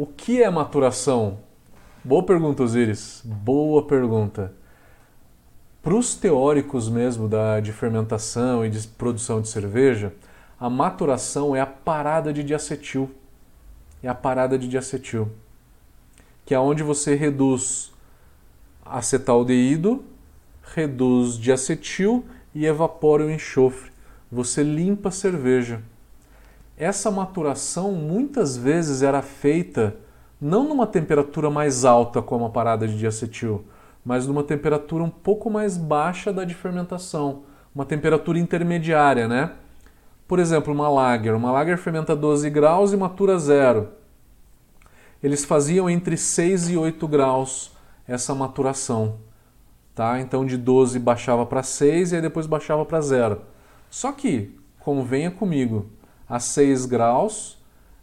o que é maturação? Boa pergunta, Osiris. Boa pergunta. Para os teóricos mesmo da, de fermentação e de produção de cerveja, a maturação é a parada de diacetil. É a parada de diacetil. Que é onde você reduz acetaldeído, reduz diacetil e evapora o enxofre. Você limpa a cerveja essa maturação muitas vezes era feita não numa temperatura mais alta como a parada de diacetil, mas numa temperatura um pouco mais baixa da de fermentação, uma temperatura intermediária, né? Por exemplo, uma lager, uma lager fermenta 12 graus e matura zero. Eles faziam entre 6 e 8 graus essa maturação, tá? Então de 12 baixava para 6 e aí depois baixava para zero. Só que, convenha comigo, a 6 graus,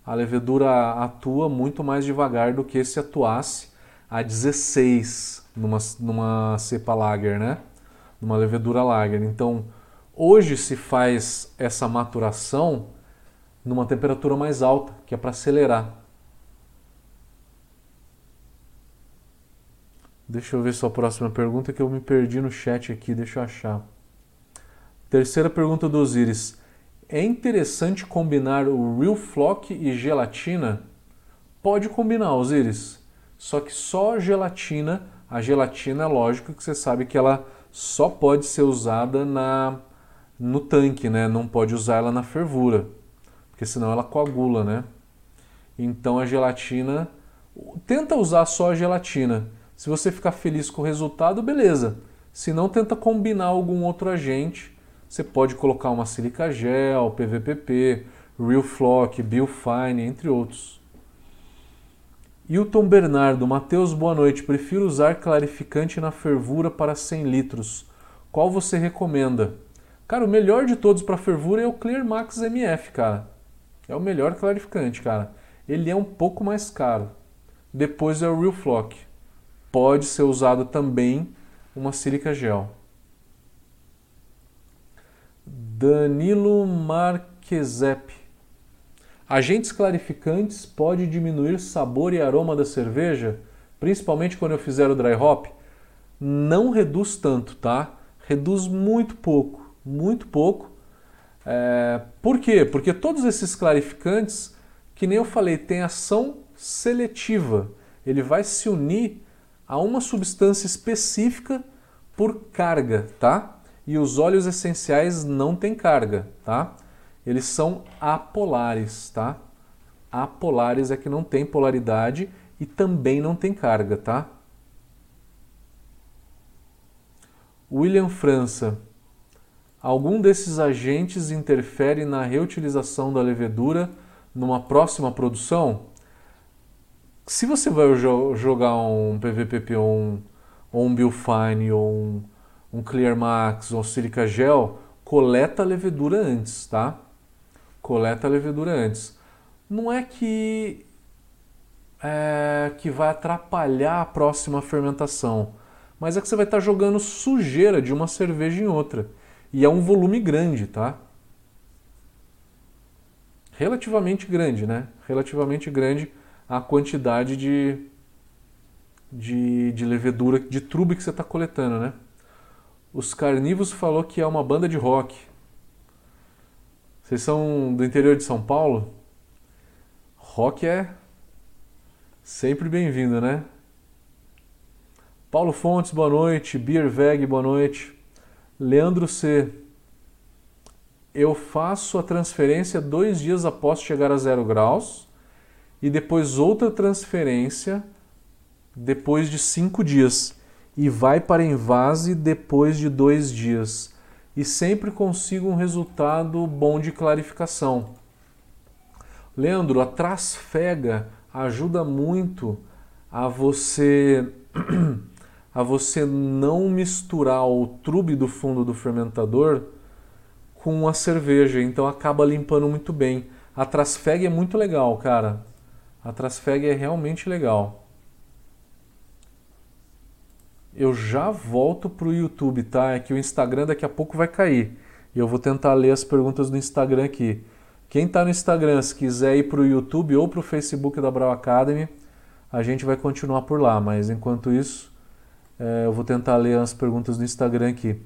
a levedura atua muito mais devagar do que se atuasse a 16 numa, numa cepa lager, né? Numa levedura lager. Então, hoje se faz essa maturação numa temperatura mais alta, que é para acelerar. Deixa eu ver sua próxima pergunta que eu me perdi no chat aqui, deixa eu achar. Terceira pergunta do Osiris. É interessante combinar o Real Flock e gelatina? Pode combinar, Osiris. Só que só gelatina, a gelatina é lógico que você sabe que ela só pode ser usada na no tanque, né? Não pode usar ela na fervura, porque senão ela coagula, né? Então a gelatina tenta usar só a gelatina. Se você ficar feliz com o resultado, beleza. Se não, tenta combinar algum outro agente você pode colocar uma silica gel, PVPP, Real Flock, Biofine, entre outros. Hilton Bernardo, Matheus, boa noite. Prefiro usar clarificante na fervura para 100 litros. qual você recomenda? Cara, o melhor de todos para fervura é o Clear Max MF, cara. É o melhor clarificante, cara. Ele é um pouco mais caro. Depois é o Real Flock. Pode ser usado também uma sílica gel. Danilo Marquezep. Agentes clarificantes pode diminuir sabor e aroma da cerveja, principalmente quando eu fizer o dry hop? Não reduz tanto, tá? Reduz muito pouco, muito pouco. É... Por quê? Porque todos esses clarificantes, que nem eu falei, têm ação seletiva. Ele vai se unir a uma substância específica por carga, tá? E os óleos essenciais não têm carga, tá? Eles são apolares, tá? Apolares é que não tem polaridade e também não tem carga, tá? William França. Algum desses agentes interfere na reutilização da levedura numa próxima produção? Se você vai jogar um PVPP ou um, um Biofine ou um, um Clear Max ou Silica Gel, coleta a levedura antes, tá? Coleta a levedura antes. Não é que é, que vai atrapalhar a próxima fermentação, mas é que você vai estar jogando sujeira de uma cerveja em outra. E é um volume grande, tá? Relativamente grande, né? Relativamente grande a quantidade de, de, de levedura, de trube que você está coletando, né? Os Carnivos falou que é uma banda de rock. Vocês são do interior de São Paulo? Rock é sempre bem-vindo, né? Paulo Fontes, boa noite. Beer Veg, boa noite. Leandro C. Eu faço a transferência dois dias após chegar a zero graus e depois outra transferência depois de cinco dias e vai para envase depois de dois dias e sempre consigo um resultado bom de clarificação. Leandro, a trasfega ajuda muito a você <clears throat> a você não misturar o trube do fundo do fermentador com a cerveja, então acaba limpando muito bem. A trasfega é muito legal, cara. A Trasfeg é realmente legal. Eu já volto para o YouTube, tá? É que o Instagram daqui a pouco vai cair. E eu vou tentar ler as perguntas do Instagram aqui. Quem está no Instagram, se quiser ir para o YouTube ou para o Facebook da Brau Academy, a gente vai continuar por lá. Mas enquanto isso, é, eu vou tentar ler as perguntas do Instagram aqui.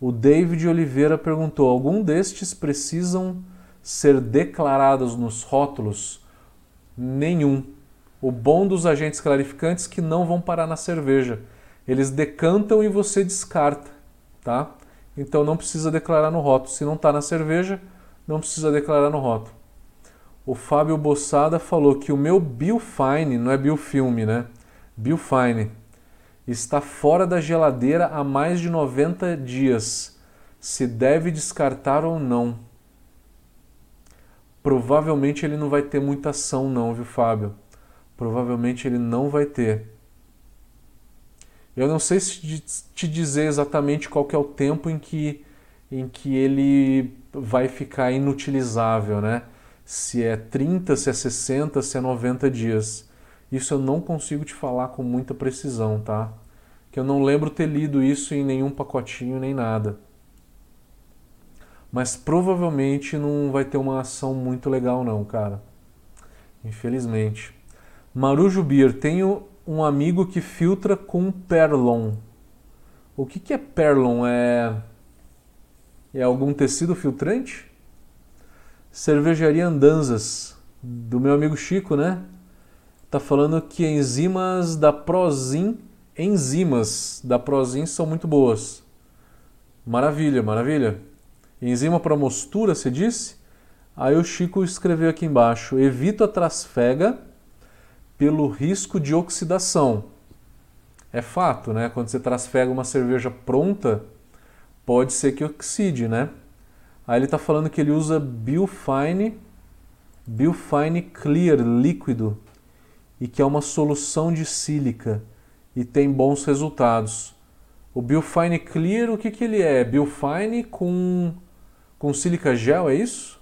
O David Oliveira perguntou: algum destes precisam ser declarados nos rótulos? nenhum. O bom dos agentes clarificantes que não vão parar na cerveja. Eles decantam e você descarta, tá? Então não precisa declarar no rótulo. Se não está na cerveja, não precisa declarar no rótulo. O Fábio Bossada falou que o meu Biofine, não é biofilme, né? Biofine, está fora da geladeira há mais de 90 dias. Se deve descartar ou não provavelmente ele não vai ter muita ação não, viu, Fábio? Provavelmente ele não vai ter. Eu não sei se te dizer exatamente qual é o tempo em que, em que ele vai ficar inutilizável, né? Se é 30, se é 60, se é 90 dias. Isso eu não consigo te falar com muita precisão, tá? Que eu não lembro ter lido isso em nenhum pacotinho nem nada mas provavelmente não vai ter uma ação muito legal não, cara. Infelizmente. Marujo Beer, tenho um amigo que filtra com Perlon. O que, que é Perlon? É... é algum tecido filtrante? Cervejaria Andanzas, do meu amigo Chico, né? Tá falando que enzimas da Prozin, enzimas da Prozin são muito boas. Maravilha, maravilha. Enzima para mostura, se disse? Aí o Chico escreveu aqui embaixo: evito a trasfega pelo risco de oxidação. É fato, né? Quando você trasfega uma cerveja pronta, pode ser que oxide, né? Aí ele está falando que ele usa Biofine, Biofine Clear líquido e que é uma solução de sílica e tem bons resultados. O Biofine Clear, o que, que ele é? Biofine com, com sílica gel, é isso?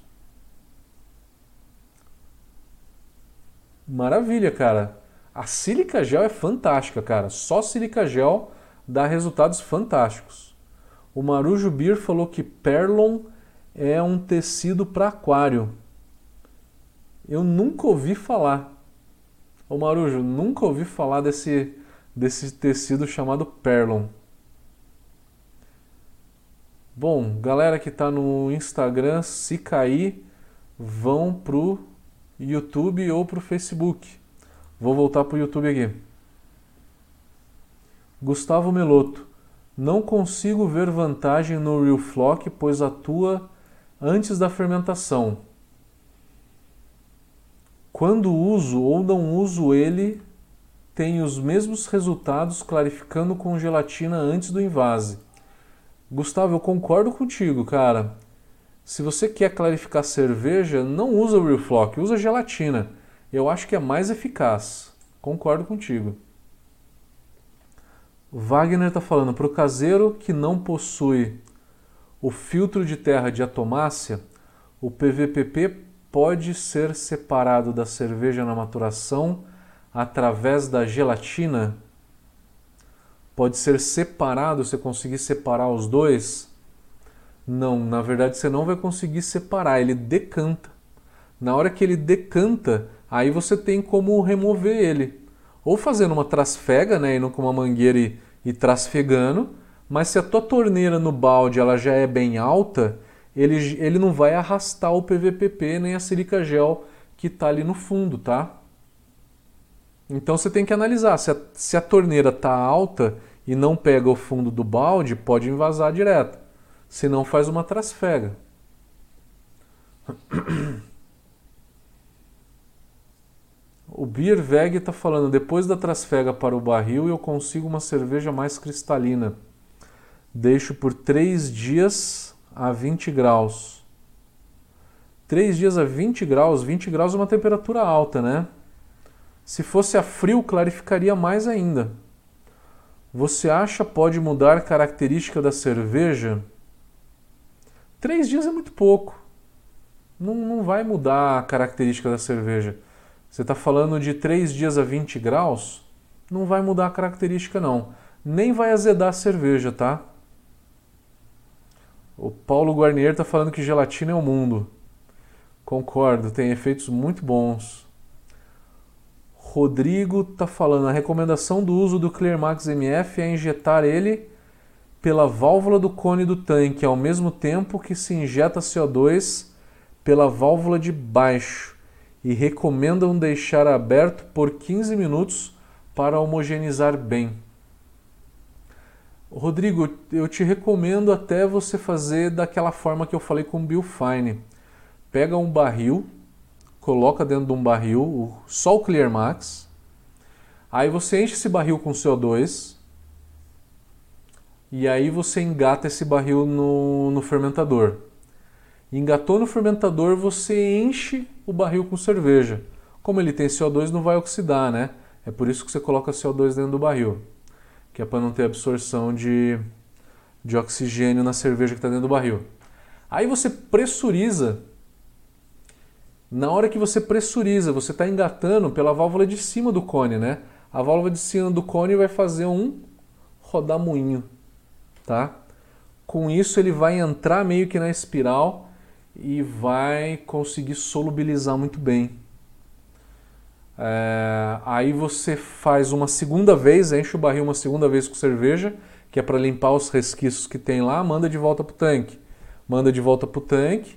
Maravilha, cara. A sílica gel é fantástica, cara. Só sílica gel dá resultados fantásticos. O Marujo Beer falou que Perlon é um tecido para aquário. Eu nunca ouvi falar. Ô Marujo, nunca ouvi falar desse, desse tecido chamado Perlon. Bom, galera que está no Instagram, se cair, vão pro YouTube ou pro Facebook. Vou voltar pro YouTube aqui. Gustavo Meloto. Não consigo ver vantagem no Real Flock, pois atua antes da fermentação. Quando uso ou não uso ele, tem os mesmos resultados clarificando com gelatina antes do invase. Gustavo, eu concordo contigo, cara. Se você quer clarificar cerveja, não usa o Real Flock, usa gelatina. Eu acho que é mais eficaz. Concordo contigo. Wagner está falando para o caseiro que não possui o filtro de terra de atomácia, o PVPP pode ser separado da cerveja na maturação através da gelatina? Pode ser separado, você conseguir separar os dois? Não, na verdade você não vai conseguir separar, ele decanta. Na hora que ele decanta, aí você tem como remover ele. Ou fazendo uma trasfega, né, indo com uma mangueira e, e trasfegando, mas se a tua torneira no balde ela já é bem alta, ele, ele não vai arrastar o PVPP nem a silica gel que está ali no fundo, tá? Então você tem que analisar se a, se a torneira está alta e não pega o fundo do balde, pode invasar direto. Se não, faz uma trasfega. O Beer Veg está falando, depois da trasfega para o barril eu consigo uma cerveja mais cristalina. Deixo por 3 dias a 20 graus. 3 dias a 20 graus, 20 graus é uma temperatura alta, né? Se fosse a frio, clarificaria mais ainda. Você acha pode mudar característica da cerveja? Três dias é muito pouco. Não, não vai mudar a característica da cerveja. Você está falando de 3 dias a 20 graus? Não vai mudar a característica, não. Nem vai azedar a cerveja, tá? O Paulo Guarnier está falando que gelatina é o mundo. Concordo, tem efeitos muito bons. Rodrigo está falando, a recomendação do uso do Clear Max MF é injetar ele pela válvula do cone do tanque, ao mesmo tempo que se injeta CO2 pela válvula de baixo e recomendam deixar aberto por 15 minutos para homogeneizar bem. Rodrigo, eu te recomendo até você fazer daquela forma que eu falei com o Bill Fine. Pega um barril, coloca dentro de um barril só o Clear Max, aí você enche esse barril com CO2 e aí você engata esse barril no, no fermentador. Engatou no fermentador, você enche o barril com cerveja. Como ele tem CO2, não vai oxidar, né? É por isso que você coloca CO2 dentro do barril que é para não ter absorção de, de oxigênio na cerveja que está dentro do barril. Aí você pressuriza. Na hora que você pressuriza, você está engatando pela válvula de cima do cone, né? A válvula de cima do cone vai fazer um rodamuinho, tá? Com isso ele vai entrar meio que na espiral e vai conseguir solubilizar muito bem. É, aí você faz uma segunda vez, enche o barril uma segunda vez com cerveja, que é para limpar os resquícios que tem lá, manda de volta para o tanque. Manda de volta para o tanque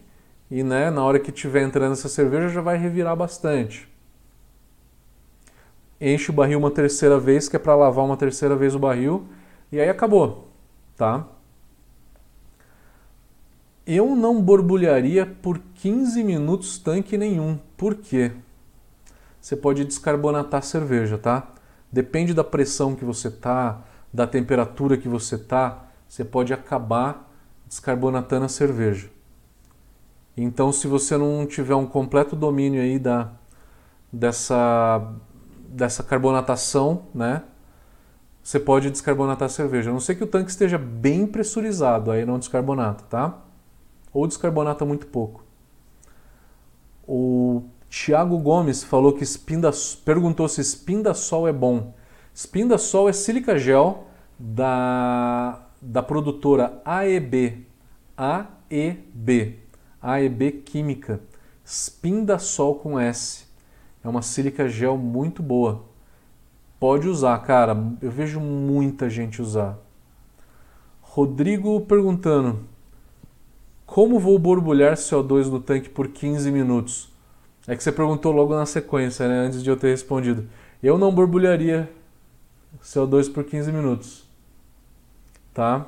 e né, na hora que estiver entrando essa cerveja já vai revirar bastante. Enche o barril uma terceira vez, que é para lavar uma terceira vez o barril, e aí acabou, tá? Eu não borbulharia por 15 minutos tanque nenhum. Por quê? você pode descarbonatar a cerveja, tá? Depende da pressão que você tá, da temperatura que você tá, você pode acabar descarbonatando a cerveja. Então, se você não tiver um completo domínio aí da dessa dessa carbonatação, né? Você pode descarbonatar a cerveja. A não ser que o tanque esteja bem pressurizado, aí não descarbonata, tá? Ou descarbonata muito pouco. O Tiago Gomes falou que espinda, perguntou se espinda-sol é bom. Espinda-sol é sílica gel da, da produtora AEB. AEB. AEB Química. Espinda-sol com S. É uma sílica gel muito boa. Pode usar, cara. Eu vejo muita gente usar. Rodrigo perguntando: Como vou borbulhar CO2 no tanque por 15 minutos? É que você perguntou logo na sequência, né, antes de eu ter respondido. Eu não borbulharia CO2 por 15 minutos. Tá?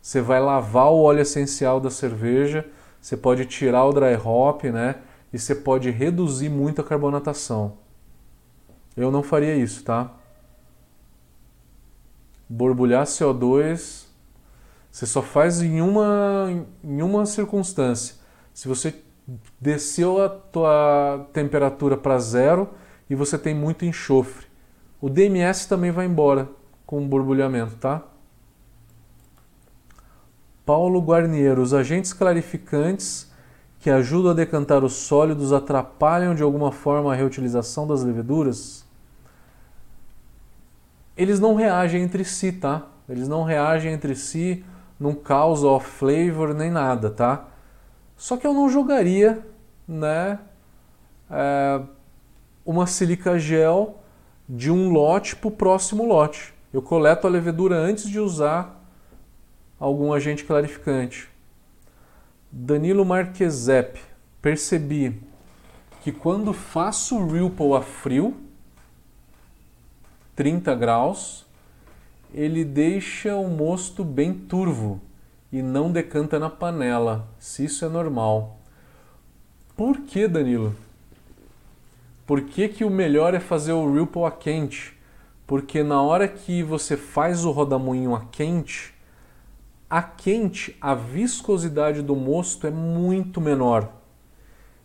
Você vai lavar o óleo essencial da cerveja, você pode tirar o dry hop, né? E você pode reduzir muito a carbonatação. Eu não faria isso, tá? Borbulhar CO2 você só faz em uma, em uma circunstância. Se você desceu a tua temperatura para zero e você tem muito enxofre. O DMS também vai embora com o borbulhamento, tá? Paulo Guarnier, os agentes clarificantes que ajudam a decantar os sólidos atrapalham de alguma forma a reutilização das leveduras? Eles não reagem entre si, tá? Eles não reagem entre si, não causam off flavor nem nada, tá? Só que eu não jogaria, né, é, uma silica gel de um lote para o próximo lote. Eu coleto a levedura antes de usar algum agente clarificante. Danilo Marquezep, percebi que quando faço Ripple a frio, 30 graus, ele deixa o mosto bem turvo e não decanta na panela, se isso é normal. Por que, Danilo? Por que, que o melhor é fazer o Ripple a quente? Porque na hora que você faz o rodamuinho a quente, a quente a viscosidade do mosto é muito menor.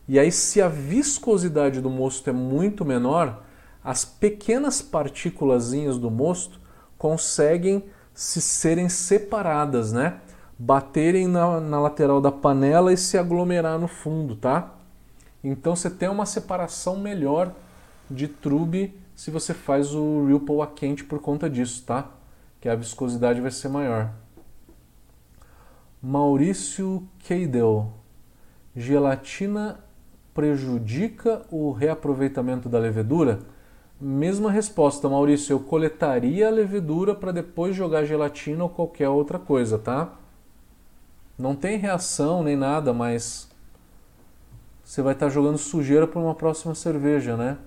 E aí, se a viscosidade do mosto é muito menor, as pequenas partículas do mosto conseguem se serem separadas, né? baterem na, na lateral da panela e se aglomerar no fundo, tá? Então você tem uma separação melhor de trube se você faz o Ripple a quente por conta disso, tá? Que a viscosidade vai ser maior. Maurício Keidel. Gelatina prejudica o reaproveitamento da levedura? Mesma resposta, Maurício. Eu coletaria a levedura para depois jogar gelatina ou qualquer outra coisa, tá? Não tem reação nem nada, mas você vai estar jogando sujeira para uma próxima cerveja, né?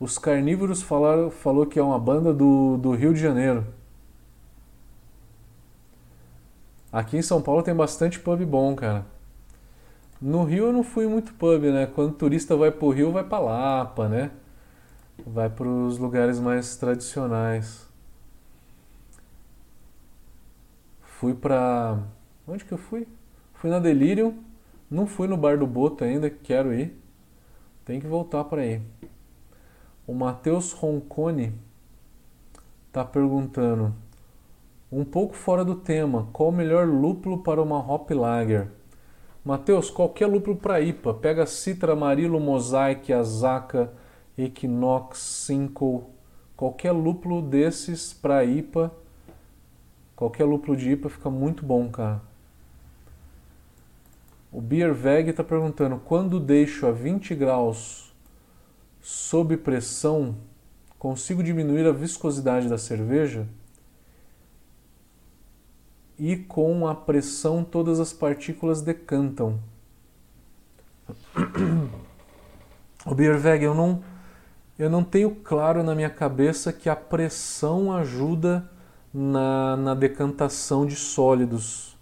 Os Carnívoros falaram, falou que é uma banda do, do Rio de Janeiro. Aqui em São Paulo tem bastante pub bom, cara. No Rio eu não fui muito pub, né? Quando turista vai pro Rio, vai pra Lapa, né? Vai para os lugares mais tradicionais. Fui pra. Onde que eu fui? Fui na Delirium. Não fui no Bar do Boto ainda, quero ir. Tem que voltar para ir. O Matheus Roncone tá perguntando, um pouco fora do tema, qual o melhor lúpulo para uma Hop Lager? Matheus, qualquer lúpulo para IPA. Pega Citra, Amarilo, Mosaic, Azaka, Equinox, Cinco. Qualquer lúpulo desses para IPA Qualquer lúpulo de IPA fica muito bom, cara. O Beer Veg está perguntando: quando deixo a 20 graus sob pressão, consigo diminuir a viscosidade da cerveja? E com a pressão, todas as partículas decantam. O Beer Veg, eu não, eu não tenho claro na minha cabeça que a pressão ajuda na, na decantação de sólidos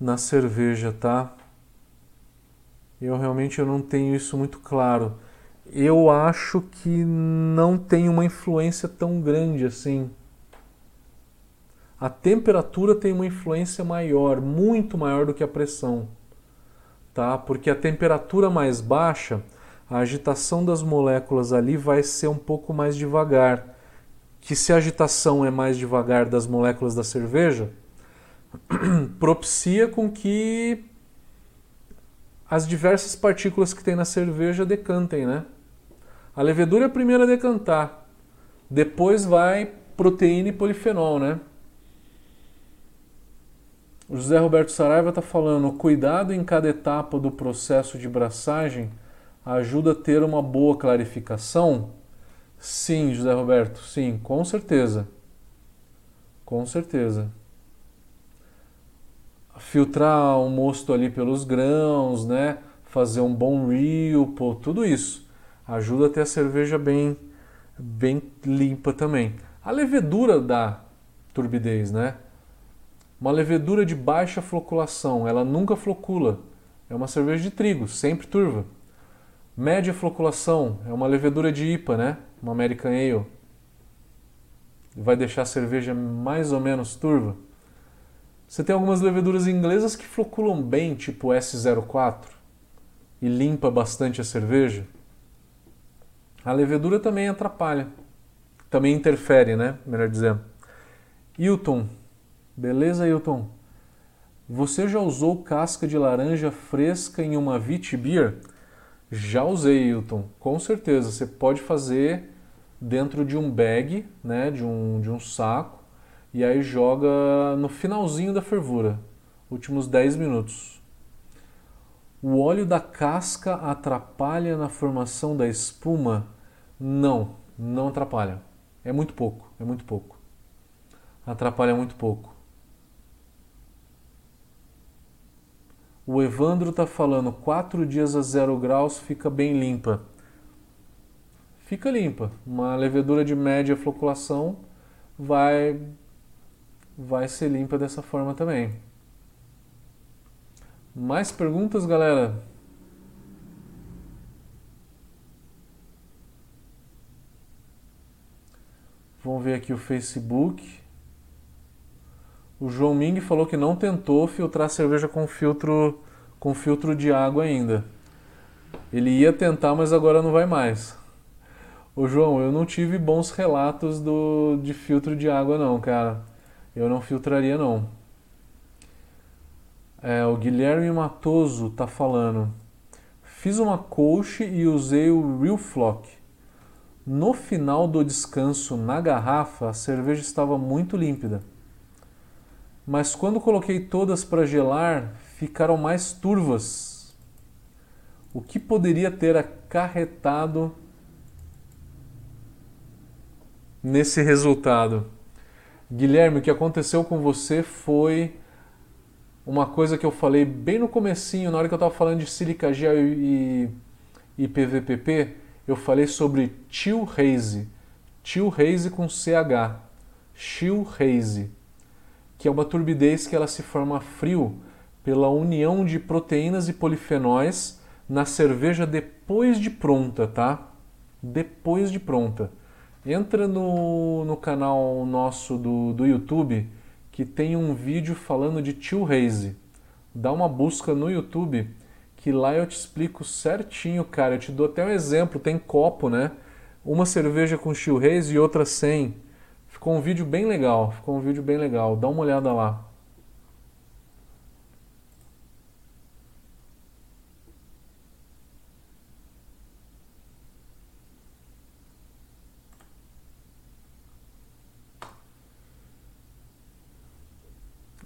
na cerveja, tá? Eu realmente eu não tenho isso muito claro. Eu acho que não tem uma influência tão grande assim. A temperatura tem uma influência maior, muito maior do que a pressão, tá? Porque a temperatura mais baixa, a agitação das moléculas ali vai ser um pouco mais devagar que se a agitação é mais devagar das moléculas da cerveja, <clears throat> propicia com que as diversas partículas que tem na cerveja decantem, né? A levedura é a primeira a decantar. Depois vai proteína e polifenol, né? O José Roberto Saraiva está falando: cuidado em cada etapa do processo de braçagem ajuda a ter uma boa clarificação? Sim, José Roberto, sim, com certeza. Com certeza. Filtrar o mosto ali pelos grãos, né? Fazer um bom rio, pô, tudo isso ajuda a ter a cerveja bem, bem limpa também. A levedura dá turbidez, né? Uma levedura de baixa floculação, ela nunca flocula. É uma cerveja de trigo, sempre turva. Média floculação, é uma levedura de IPA, né? Uma American Ale. Vai deixar a cerveja mais ou menos turva. Você tem algumas leveduras inglesas que floculam bem, tipo S04, e limpa bastante a cerveja. A levedura também atrapalha, também interfere, né? Melhor dizendo. Hilton, Beleza, Hilton? Você já usou casca de laranja fresca em uma Vit Beer? Já usei, Hilton, com certeza. Você pode fazer dentro de um bag, né, de um, de um saco, e aí joga no finalzinho da fervura, últimos 10 minutos. O óleo da casca atrapalha na formação da espuma? Não, não atrapalha. É muito pouco, é muito pouco. Atrapalha muito pouco. O Evandro está falando, quatro dias a zero graus fica bem limpa. Fica limpa. Uma levedura de média floculação vai, vai ser limpa dessa forma também. Mais perguntas, galera? Vamos ver aqui o Facebook. O João Ming falou que não tentou filtrar cerveja com filtro com filtro de água ainda. Ele ia tentar, mas agora não vai mais. O João, eu não tive bons relatos do, de filtro de água não, cara. Eu não filtraria não. É, o Guilherme Matoso tá falando. Fiz uma coach e usei o Real Flock. No final do descanso na garrafa, a cerveja estava muito límpida mas quando coloquei todas para gelar, ficaram mais turvas. O que poderia ter acarretado nesse resultado? Guilherme, o que aconteceu com você foi uma coisa que eu falei bem no comecinho, na hora que eu estava falando de silica gel e, e PVPP, eu falei sobre chill haze. Haze com CH. Haze que é uma turbidez que ela se forma a frio pela união de proteínas e polifenóis na cerveja depois de pronta, tá? Depois de pronta. Entra no, no canal nosso do, do YouTube que tem um vídeo falando de Chill Haze. Dá uma busca no YouTube que lá eu te explico certinho, cara. Eu te dou até um exemplo, tem copo, né? Uma cerveja com Chill Haze e outra sem. Ficou um vídeo bem legal, ficou um vídeo bem legal. Dá uma olhada lá.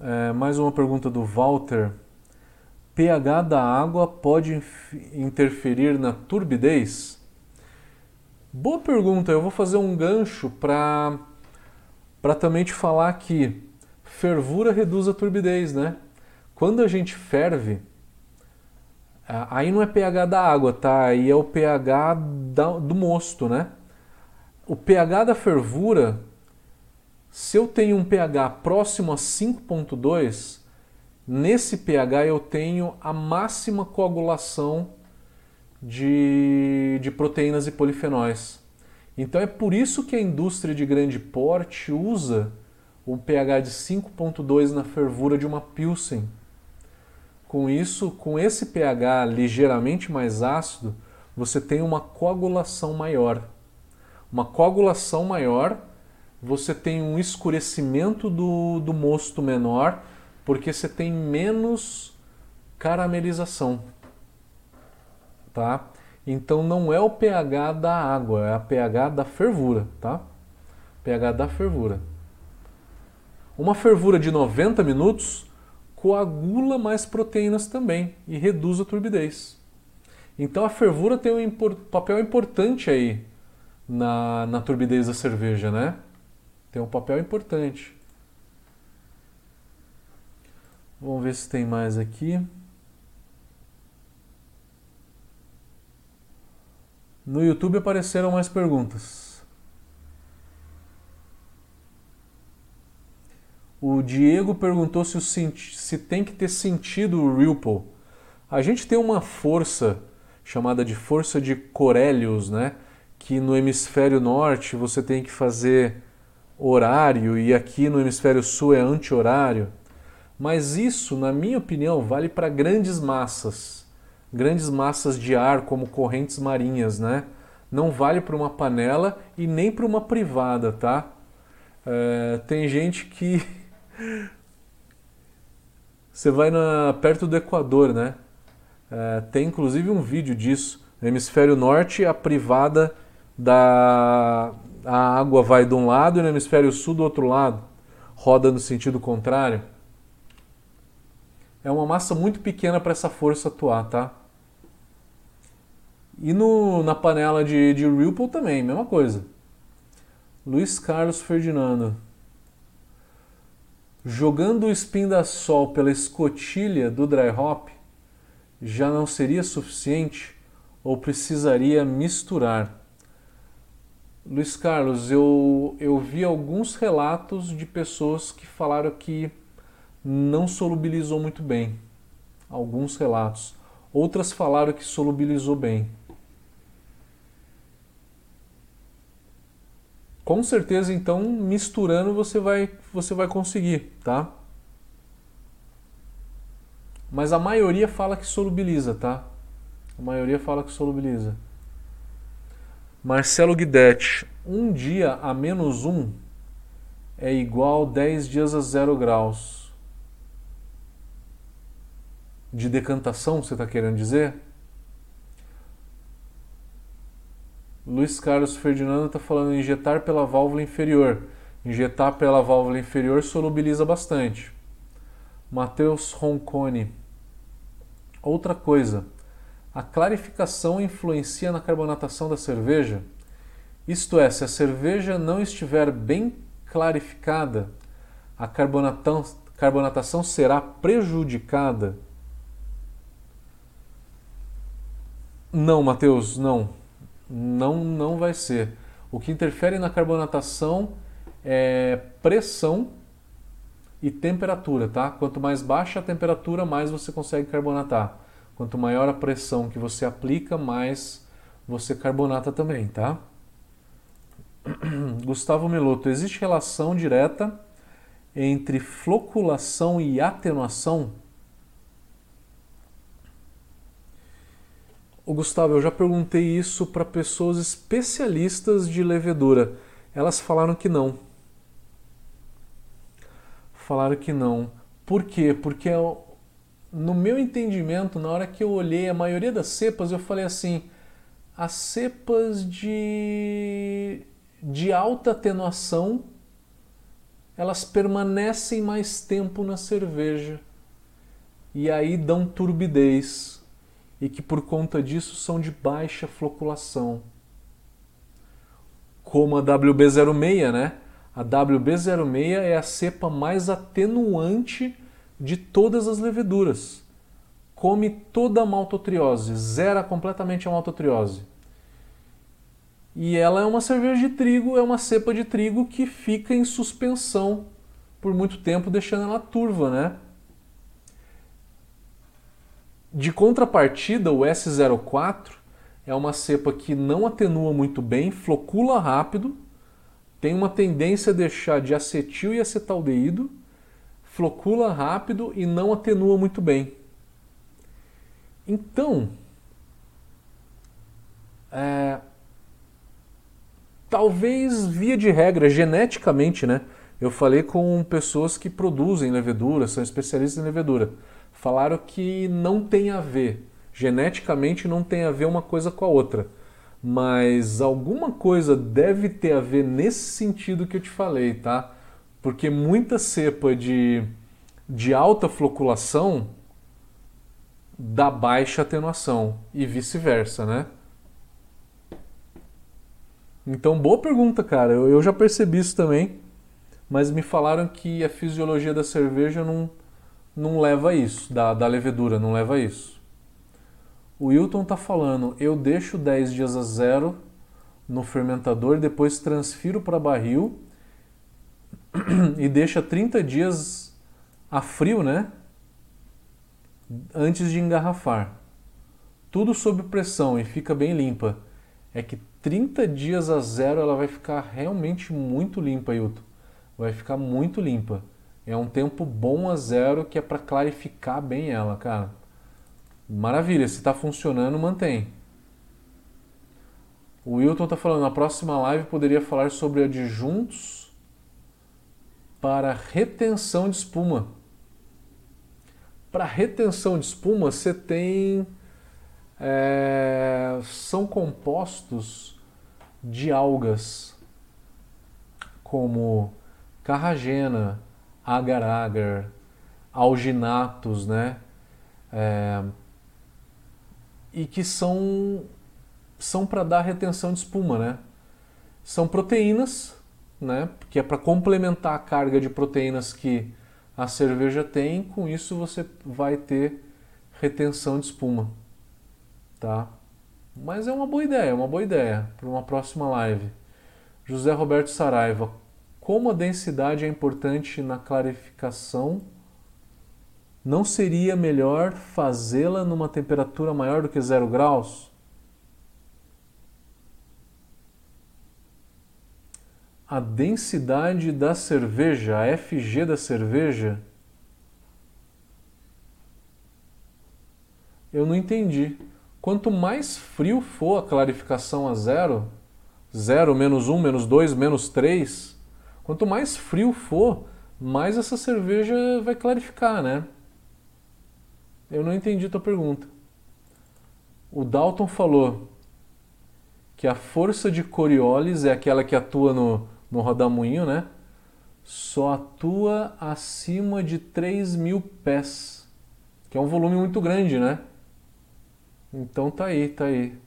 É, mais uma pergunta do Walter. pH da água pode interferir na turbidez? Boa pergunta. Eu vou fazer um gancho para para também te falar que fervura reduz a turbidez, né? Quando a gente ferve, aí não é pH da água, tá? Aí é o pH do mosto, né? O pH da fervura, se eu tenho um pH próximo a 5.2, nesse pH eu tenho a máxima coagulação de, de proteínas e polifenóis. Então é por isso que a indústria de grande porte usa o pH de 5.2 na fervura de uma Pilsen. Com isso, com esse pH ligeiramente mais ácido, você tem uma coagulação maior. Uma coagulação maior você tem um escurecimento do, do mosto menor, porque você tem menos caramelização. Tá? Então não é o pH da água, é a pH da fervura, tá? pH da fervura. Uma fervura de 90 minutos coagula mais proteínas também e reduz a turbidez. Então a fervura tem um impor papel importante aí na, na turbidez da cerveja, né? Tem um papel importante. Vamos ver se tem mais aqui. No YouTube apareceram mais perguntas. O Diego perguntou se, se tem que ter sentido o Ripple. A gente tem uma força chamada de força de Corellius, né? Que no hemisfério norte você tem que fazer horário e aqui no hemisfério sul é anti-horário. Mas isso, na minha opinião, vale para grandes massas grandes massas de ar como correntes marinhas, né? Não vale para uma panela e nem para uma privada, tá? É, tem gente que <laughs> você vai na, perto do Equador, né? É, tem inclusive um vídeo disso. No hemisfério norte, a privada da a água vai de um lado e no hemisfério sul do outro lado, roda no sentido contrário é uma massa muito pequena para essa força atuar, tá? E no, na panela de, de Ripple também, mesma coisa. Luiz Carlos Ferdinando. Jogando o spin da sol pela escotilha do dry hop já não seria suficiente ou precisaria misturar? Luiz Carlos, eu, eu vi alguns relatos de pessoas que falaram que não solubilizou muito bem. Alguns relatos. Outras falaram que solubilizou bem. Com certeza, então, misturando você vai, você vai conseguir, tá? Mas a maioria fala que solubiliza, tá? A maioria fala que solubiliza. Marcelo Guidetti, um dia a menos um é igual 10 dias a zero graus de decantação, você está querendo dizer? Luiz Carlos Ferdinando está falando injetar pela válvula inferior. Injetar pela válvula inferior solubiliza bastante. Matheus Roncone. Outra coisa, a clarificação influencia na carbonatação da cerveja? Isto é, se a cerveja não estiver bem clarificada, a carbonatação será prejudicada? Não, Matheus, não. Não, não vai ser. O que interfere na carbonatação é pressão e temperatura, tá? Quanto mais baixa a temperatura, mais você consegue carbonatar. Quanto maior a pressão que você aplica, mais você carbonata também, tá? <clears throat> Gustavo Meloto, existe relação direta entre floculação e atenuação? O Gustavo, eu já perguntei isso para pessoas especialistas de levedura. Elas falaram que não. Falaram que não. Por quê? Porque no meu entendimento, na hora que eu olhei a maioria das cepas, eu falei assim: as cepas de, de alta atenuação elas permanecem mais tempo na cerveja e aí dão turbidez e que por conta disso são de baixa floculação. Como a WB06, né? A WB06 é a cepa mais atenuante de todas as leveduras. Come toda a maltotriose, zera completamente a maltotriose. E ela é uma cerveja de trigo, é uma cepa de trigo que fica em suspensão por muito tempo, deixando ela turva, né? De contrapartida, o S04 é uma cepa que não atenua muito bem, flocula rápido, tem uma tendência a deixar de acetil e acetaldeído, flocula rápido e não atenua muito bem. Então, é, talvez via de regra, geneticamente, né? Eu falei com pessoas que produzem levedura, são especialistas em levedura. Falaram que não tem a ver, geneticamente não tem a ver uma coisa com a outra. Mas alguma coisa deve ter a ver nesse sentido que eu te falei, tá? Porque muita cepa de, de alta floculação dá baixa atenuação e vice-versa, né? Então, boa pergunta, cara. Eu, eu já percebi isso também mas me falaram que a fisiologia da cerveja não, não leva a isso, da, da levedura, não leva a isso. O Wilton está falando, eu deixo 10 dias a zero no fermentador, depois transfiro para barril <clears throat> e deixa 30 dias a frio, né? Antes de engarrafar. Tudo sob pressão e fica bem limpa. É que 30 dias a zero ela vai ficar realmente muito limpa, Wilton vai ficar muito limpa. É um tempo bom a zero que é para clarificar bem ela, cara. Maravilha, se está funcionando, mantém. O Wilton está falando, na próxima live poderia falar sobre adjuntos para retenção de espuma. Para retenção de espuma, você tem. É, são compostos de algas, como carragena, agar-agar, alginatos, né? É, e que são são para dar retenção de espuma, né? São proteínas, né? Que é para complementar a carga de proteínas que a cerveja tem. Com isso você vai ter retenção de espuma, tá? Mas é uma boa ideia, é uma boa ideia para uma próxima live. José Roberto Saraiva, como a densidade é importante na clarificação, não seria melhor fazê-la numa temperatura maior do que zero graus? A densidade da cerveja, a FG da cerveja, eu não entendi. Quanto mais frio for a clarificação a zero, zero, menos um, menos dois, menos três, Quanto mais frio for, mais essa cerveja vai clarificar, né? Eu não entendi tua pergunta. O Dalton falou que a força de Coriolis é aquela que atua no, no rodamuinho, né? Só atua acima de 3 mil pés, que é um volume muito grande, né? Então tá aí, tá aí.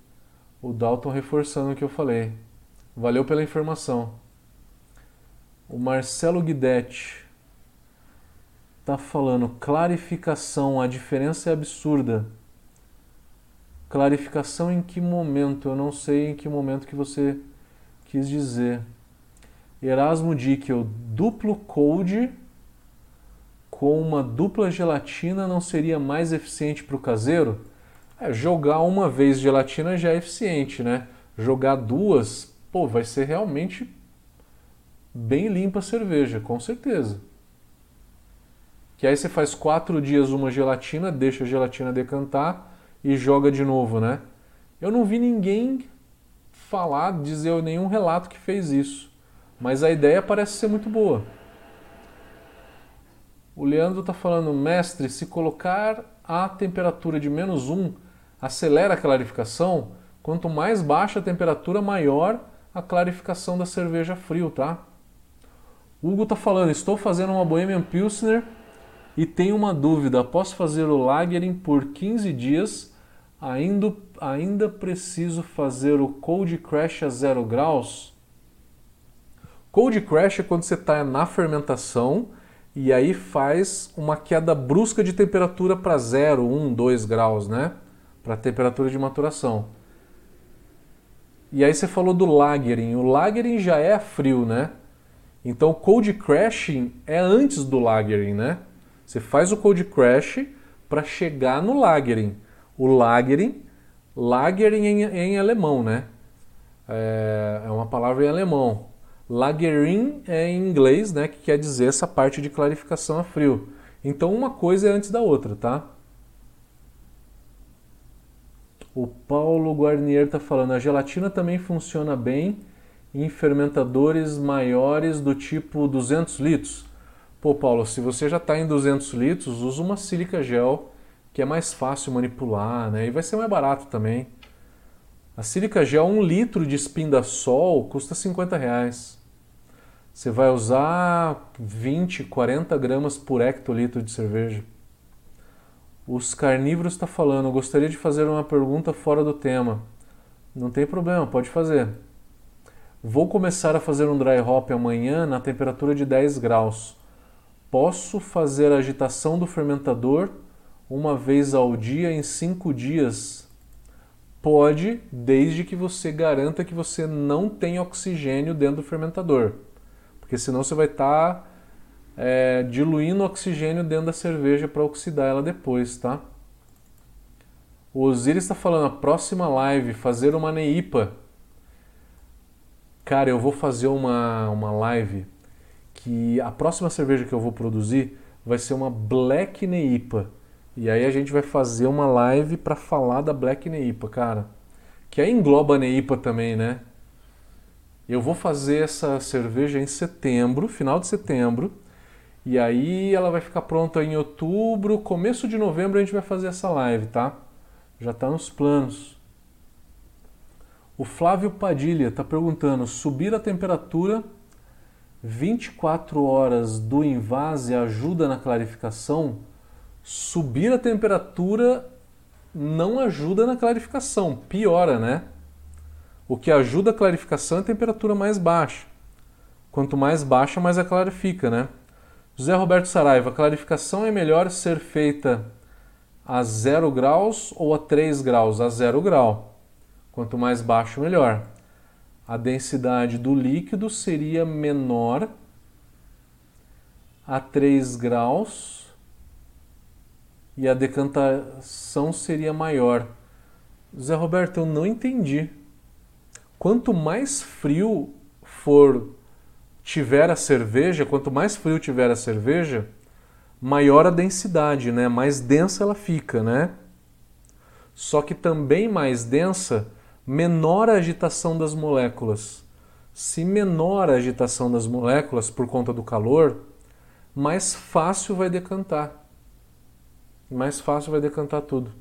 O Dalton reforçando o que eu falei. Valeu pela informação. O Marcelo Guidetti está falando clarificação, a diferença é absurda. Clarificação em que momento? Eu não sei em que momento que você quis dizer. Erasmo Dickel, duplo cold com uma dupla gelatina não seria mais eficiente para o caseiro? É, jogar uma vez gelatina já é eficiente, né? Jogar duas, pô, vai ser realmente bem limpa a cerveja, com certeza. Que aí você faz quatro dias uma gelatina, deixa a gelatina decantar e joga de novo, né? Eu não vi ninguém falar, dizer nenhum relato que fez isso. Mas a ideia parece ser muito boa. O Leandro está falando, mestre, se colocar a temperatura de menos 1 acelera a clarificação, quanto mais baixa a temperatura, maior a clarificação da cerveja frio, tá? Hugo está falando, estou fazendo uma Bohemian Pilsner e tenho uma dúvida. Posso fazer o Lagering por 15 dias? Ainda, ainda preciso fazer o Cold Crash a 0 graus? Cold Crash é quando você está na fermentação e aí faz uma queda brusca de temperatura para 0, 1, 2 graus, né? Para a temperatura de maturação. E aí você falou do lagering. O lagering já é frio, né? Então, cold crashing é antes do lagering, né? Você faz o cold crash para chegar no lagering. O lagering, lagering em, em alemão, né? É, é, uma palavra em alemão. Lagering é em inglês, né? Que quer dizer essa parte de clarificação a frio. Então, uma coisa é antes da outra, tá? O Paulo Guarnier está falando, a gelatina também funciona bem em fermentadores maiores do tipo 200 litros. Pô, Paulo, se você já está em 200 litros, usa uma sílica gel, que é mais fácil manipular, né? E vai ser mais barato também. A sílica gel, um litro de espinda-sol, custa 50 reais. Você vai usar 20, 40 gramas por hectolitro de cerveja. Os carnívoros está falando, gostaria de fazer uma pergunta fora do tema. Não tem problema, pode fazer. Vou começar a fazer um dry hop amanhã na temperatura de 10 graus. Posso fazer a agitação do fermentador uma vez ao dia em 5 dias? Pode, desde que você garanta que você não tem oxigênio dentro do fermentador. Porque senão você vai estar tá, é, diluindo oxigênio dentro da cerveja para oxidar ela depois, tá? O Osiris está falando, a próxima live, fazer uma neipa. Cara, eu vou fazer uma, uma live que a próxima cerveja que eu vou produzir vai ser uma Black Neipa. E aí a gente vai fazer uma live para falar da Black Neipa, cara. Que aí engloba a Neipa também, né? Eu vou fazer essa cerveja em setembro, final de setembro. E aí ela vai ficar pronta em outubro, começo de novembro a gente vai fazer essa live, tá? Já está nos planos. O Flávio Padilha está perguntando: subir a temperatura 24 horas do invase ajuda na clarificação? Subir a temperatura não ajuda na clarificação, piora, né? O que ajuda a clarificação é a temperatura mais baixa. Quanto mais baixa, mais a clarifica, né? José Roberto Saraiva, clarificação é melhor ser feita a 0 graus ou a 3 graus? A 0 grau. Quanto mais baixo, melhor. A densidade do líquido seria menor a 3 graus e a decantação seria maior. Zé Roberto, eu não entendi. Quanto mais frio for tiver a cerveja, quanto mais frio tiver a cerveja, maior a densidade, né? Mais densa ela fica, né? Só que também mais densa, menor a agitação das moléculas. Se menor a agitação das moléculas por conta do calor, mais fácil vai decantar. Mais fácil vai decantar tudo.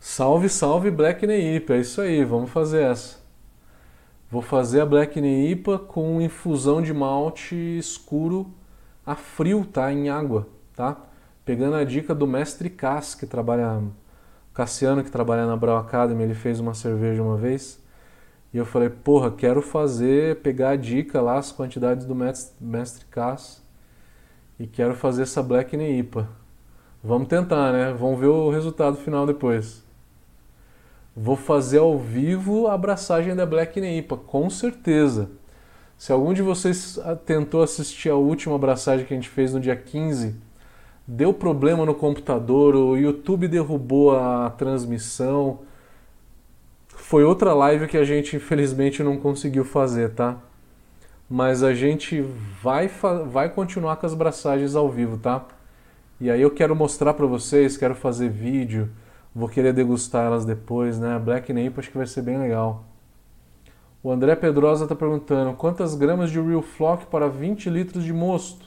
Salve, salve Black Neipa, é isso aí, vamos fazer essa. Vou fazer a Black Neipa com infusão de malte escuro a frio, tá? Em água, tá? Pegando a dica do mestre Cass, que trabalha, Cassiano, que trabalha na Brau Academy, ele fez uma cerveja uma vez. E eu falei, porra, quero fazer, pegar a dica lá, as quantidades do mestre, Cass e quero fazer essa Black Neipa. Vamos tentar, né? Vamos ver o resultado final depois. Vou fazer ao vivo a abraçagem da Black Neipa, com certeza. Se algum de vocês tentou assistir a última abraçagem que a gente fez no dia 15, deu problema no computador, o YouTube derrubou a transmissão. Foi outra live que a gente infelizmente não conseguiu fazer, tá? Mas a gente vai, vai continuar com as abraçagens ao vivo, tá? E aí eu quero mostrar para vocês, quero fazer vídeo Vou querer degustar elas depois, né? Black Nape acho que vai ser bem legal. O André Pedrosa está perguntando quantas gramas de Real Flock para 20 litros de mosto?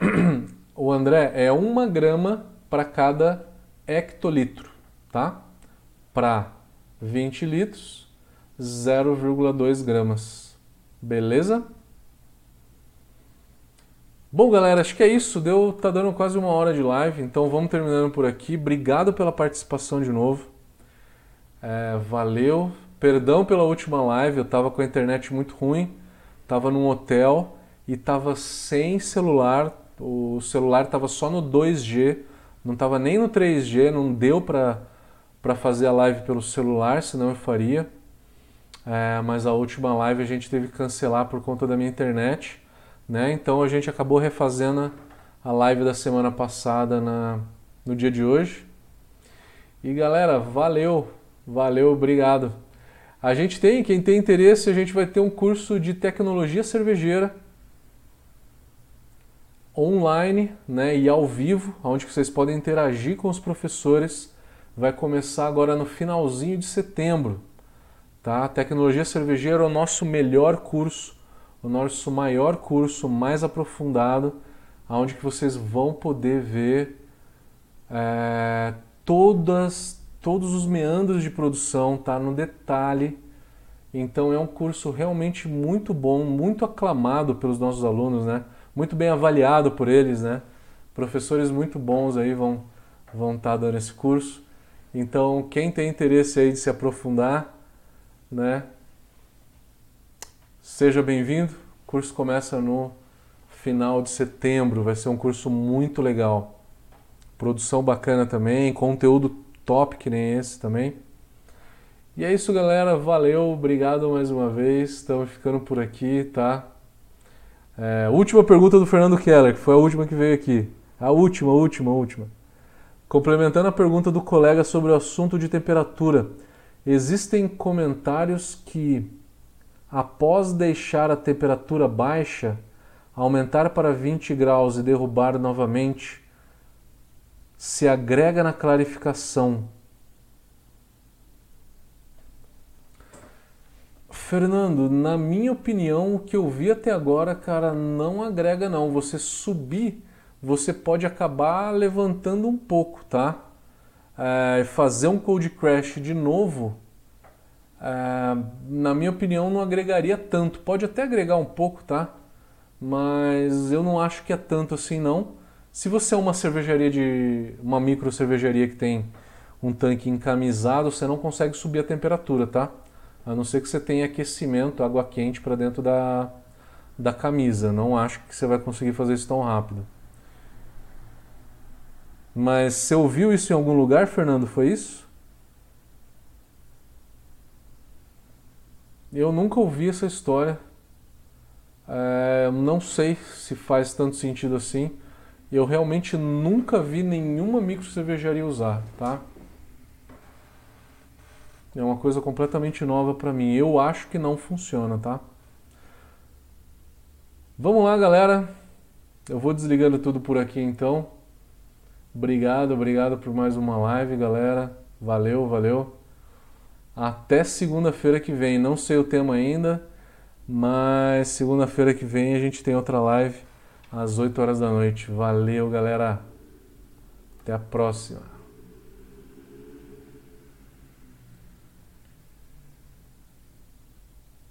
<clears throat> O André é uma grama para cada hectolitro, tá? Para 20 litros, 0,2 gramas. Beleza? Bom, galera, acho que é isso. Deu, tá dando quase uma hora de live, então vamos terminando por aqui. Obrigado pela participação de novo. É, valeu. Perdão pela última live, eu tava com a internet muito ruim, tava num hotel e tava sem celular. O celular tava só no 2G, não tava nem no 3G, não deu para para fazer a live pelo celular, senão eu faria. É, mas a última live a gente teve que cancelar por conta da minha internet. Né? Então a gente acabou refazendo a live da semana passada na, no dia de hoje. E galera, valeu, valeu, obrigado. A gente tem, quem tem interesse, a gente vai ter um curso de tecnologia cervejeira online né, e ao vivo, onde vocês podem interagir com os professores vai começar agora no finalzinho de setembro. Tá? Tecnologia cervejeira é o nosso melhor curso, o nosso maior curso, mais aprofundado, onde que vocês vão poder ver é, todas, todos os meandros de produção, tá? no detalhe. Então é um curso realmente muito bom, muito aclamado pelos nossos alunos, né? Muito bem avaliado por eles. Né? Professores muito bons aí vão vão estar tá dando esse curso. Então, quem tem interesse aí de se aprofundar, né? Seja bem-vindo. O curso começa no final de setembro, vai ser um curso muito legal. Produção bacana também, conteúdo top que nem esse também. E é isso, galera. Valeu, obrigado mais uma vez. Estamos ficando por aqui, tá? É, última pergunta do Fernando Keller, que foi a última que veio aqui. A última, última, última. Complementando a pergunta do colega sobre o assunto de temperatura, existem comentários que, após deixar a temperatura baixa, aumentar para 20 graus e derrubar novamente, se agrega na clarificação. Fernando, na minha opinião, o que eu vi até agora, cara, não agrega não. Você subir você pode acabar levantando um pouco, tá? É, fazer um cold crash de novo, é, na minha opinião, não agregaria tanto. Pode até agregar um pouco, tá? Mas eu não acho que é tanto assim, não. Se você é uma cervejaria de. uma micro cervejaria que tem um tanque encamisado, você não consegue subir a temperatura, tá? A não ser que você tenha aquecimento, água quente para dentro da, da camisa. Não acho que você vai conseguir fazer isso tão rápido. Mas você ouviu isso em algum lugar, Fernando? Foi isso? Eu nunca ouvi essa história. É, não sei se faz tanto sentido assim. Eu realmente nunca vi nenhuma micro cervejaria usar, tá? É uma coisa completamente nova para mim. Eu acho que não funciona, tá? Vamos lá, galera. Eu vou desligando tudo por aqui então. Obrigado, obrigado por mais uma live, galera. Valeu, valeu. Até segunda-feira que vem. Não sei o tema ainda, mas segunda-feira que vem a gente tem outra live às 8 horas da noite. Valeu, galera. Até a próxima.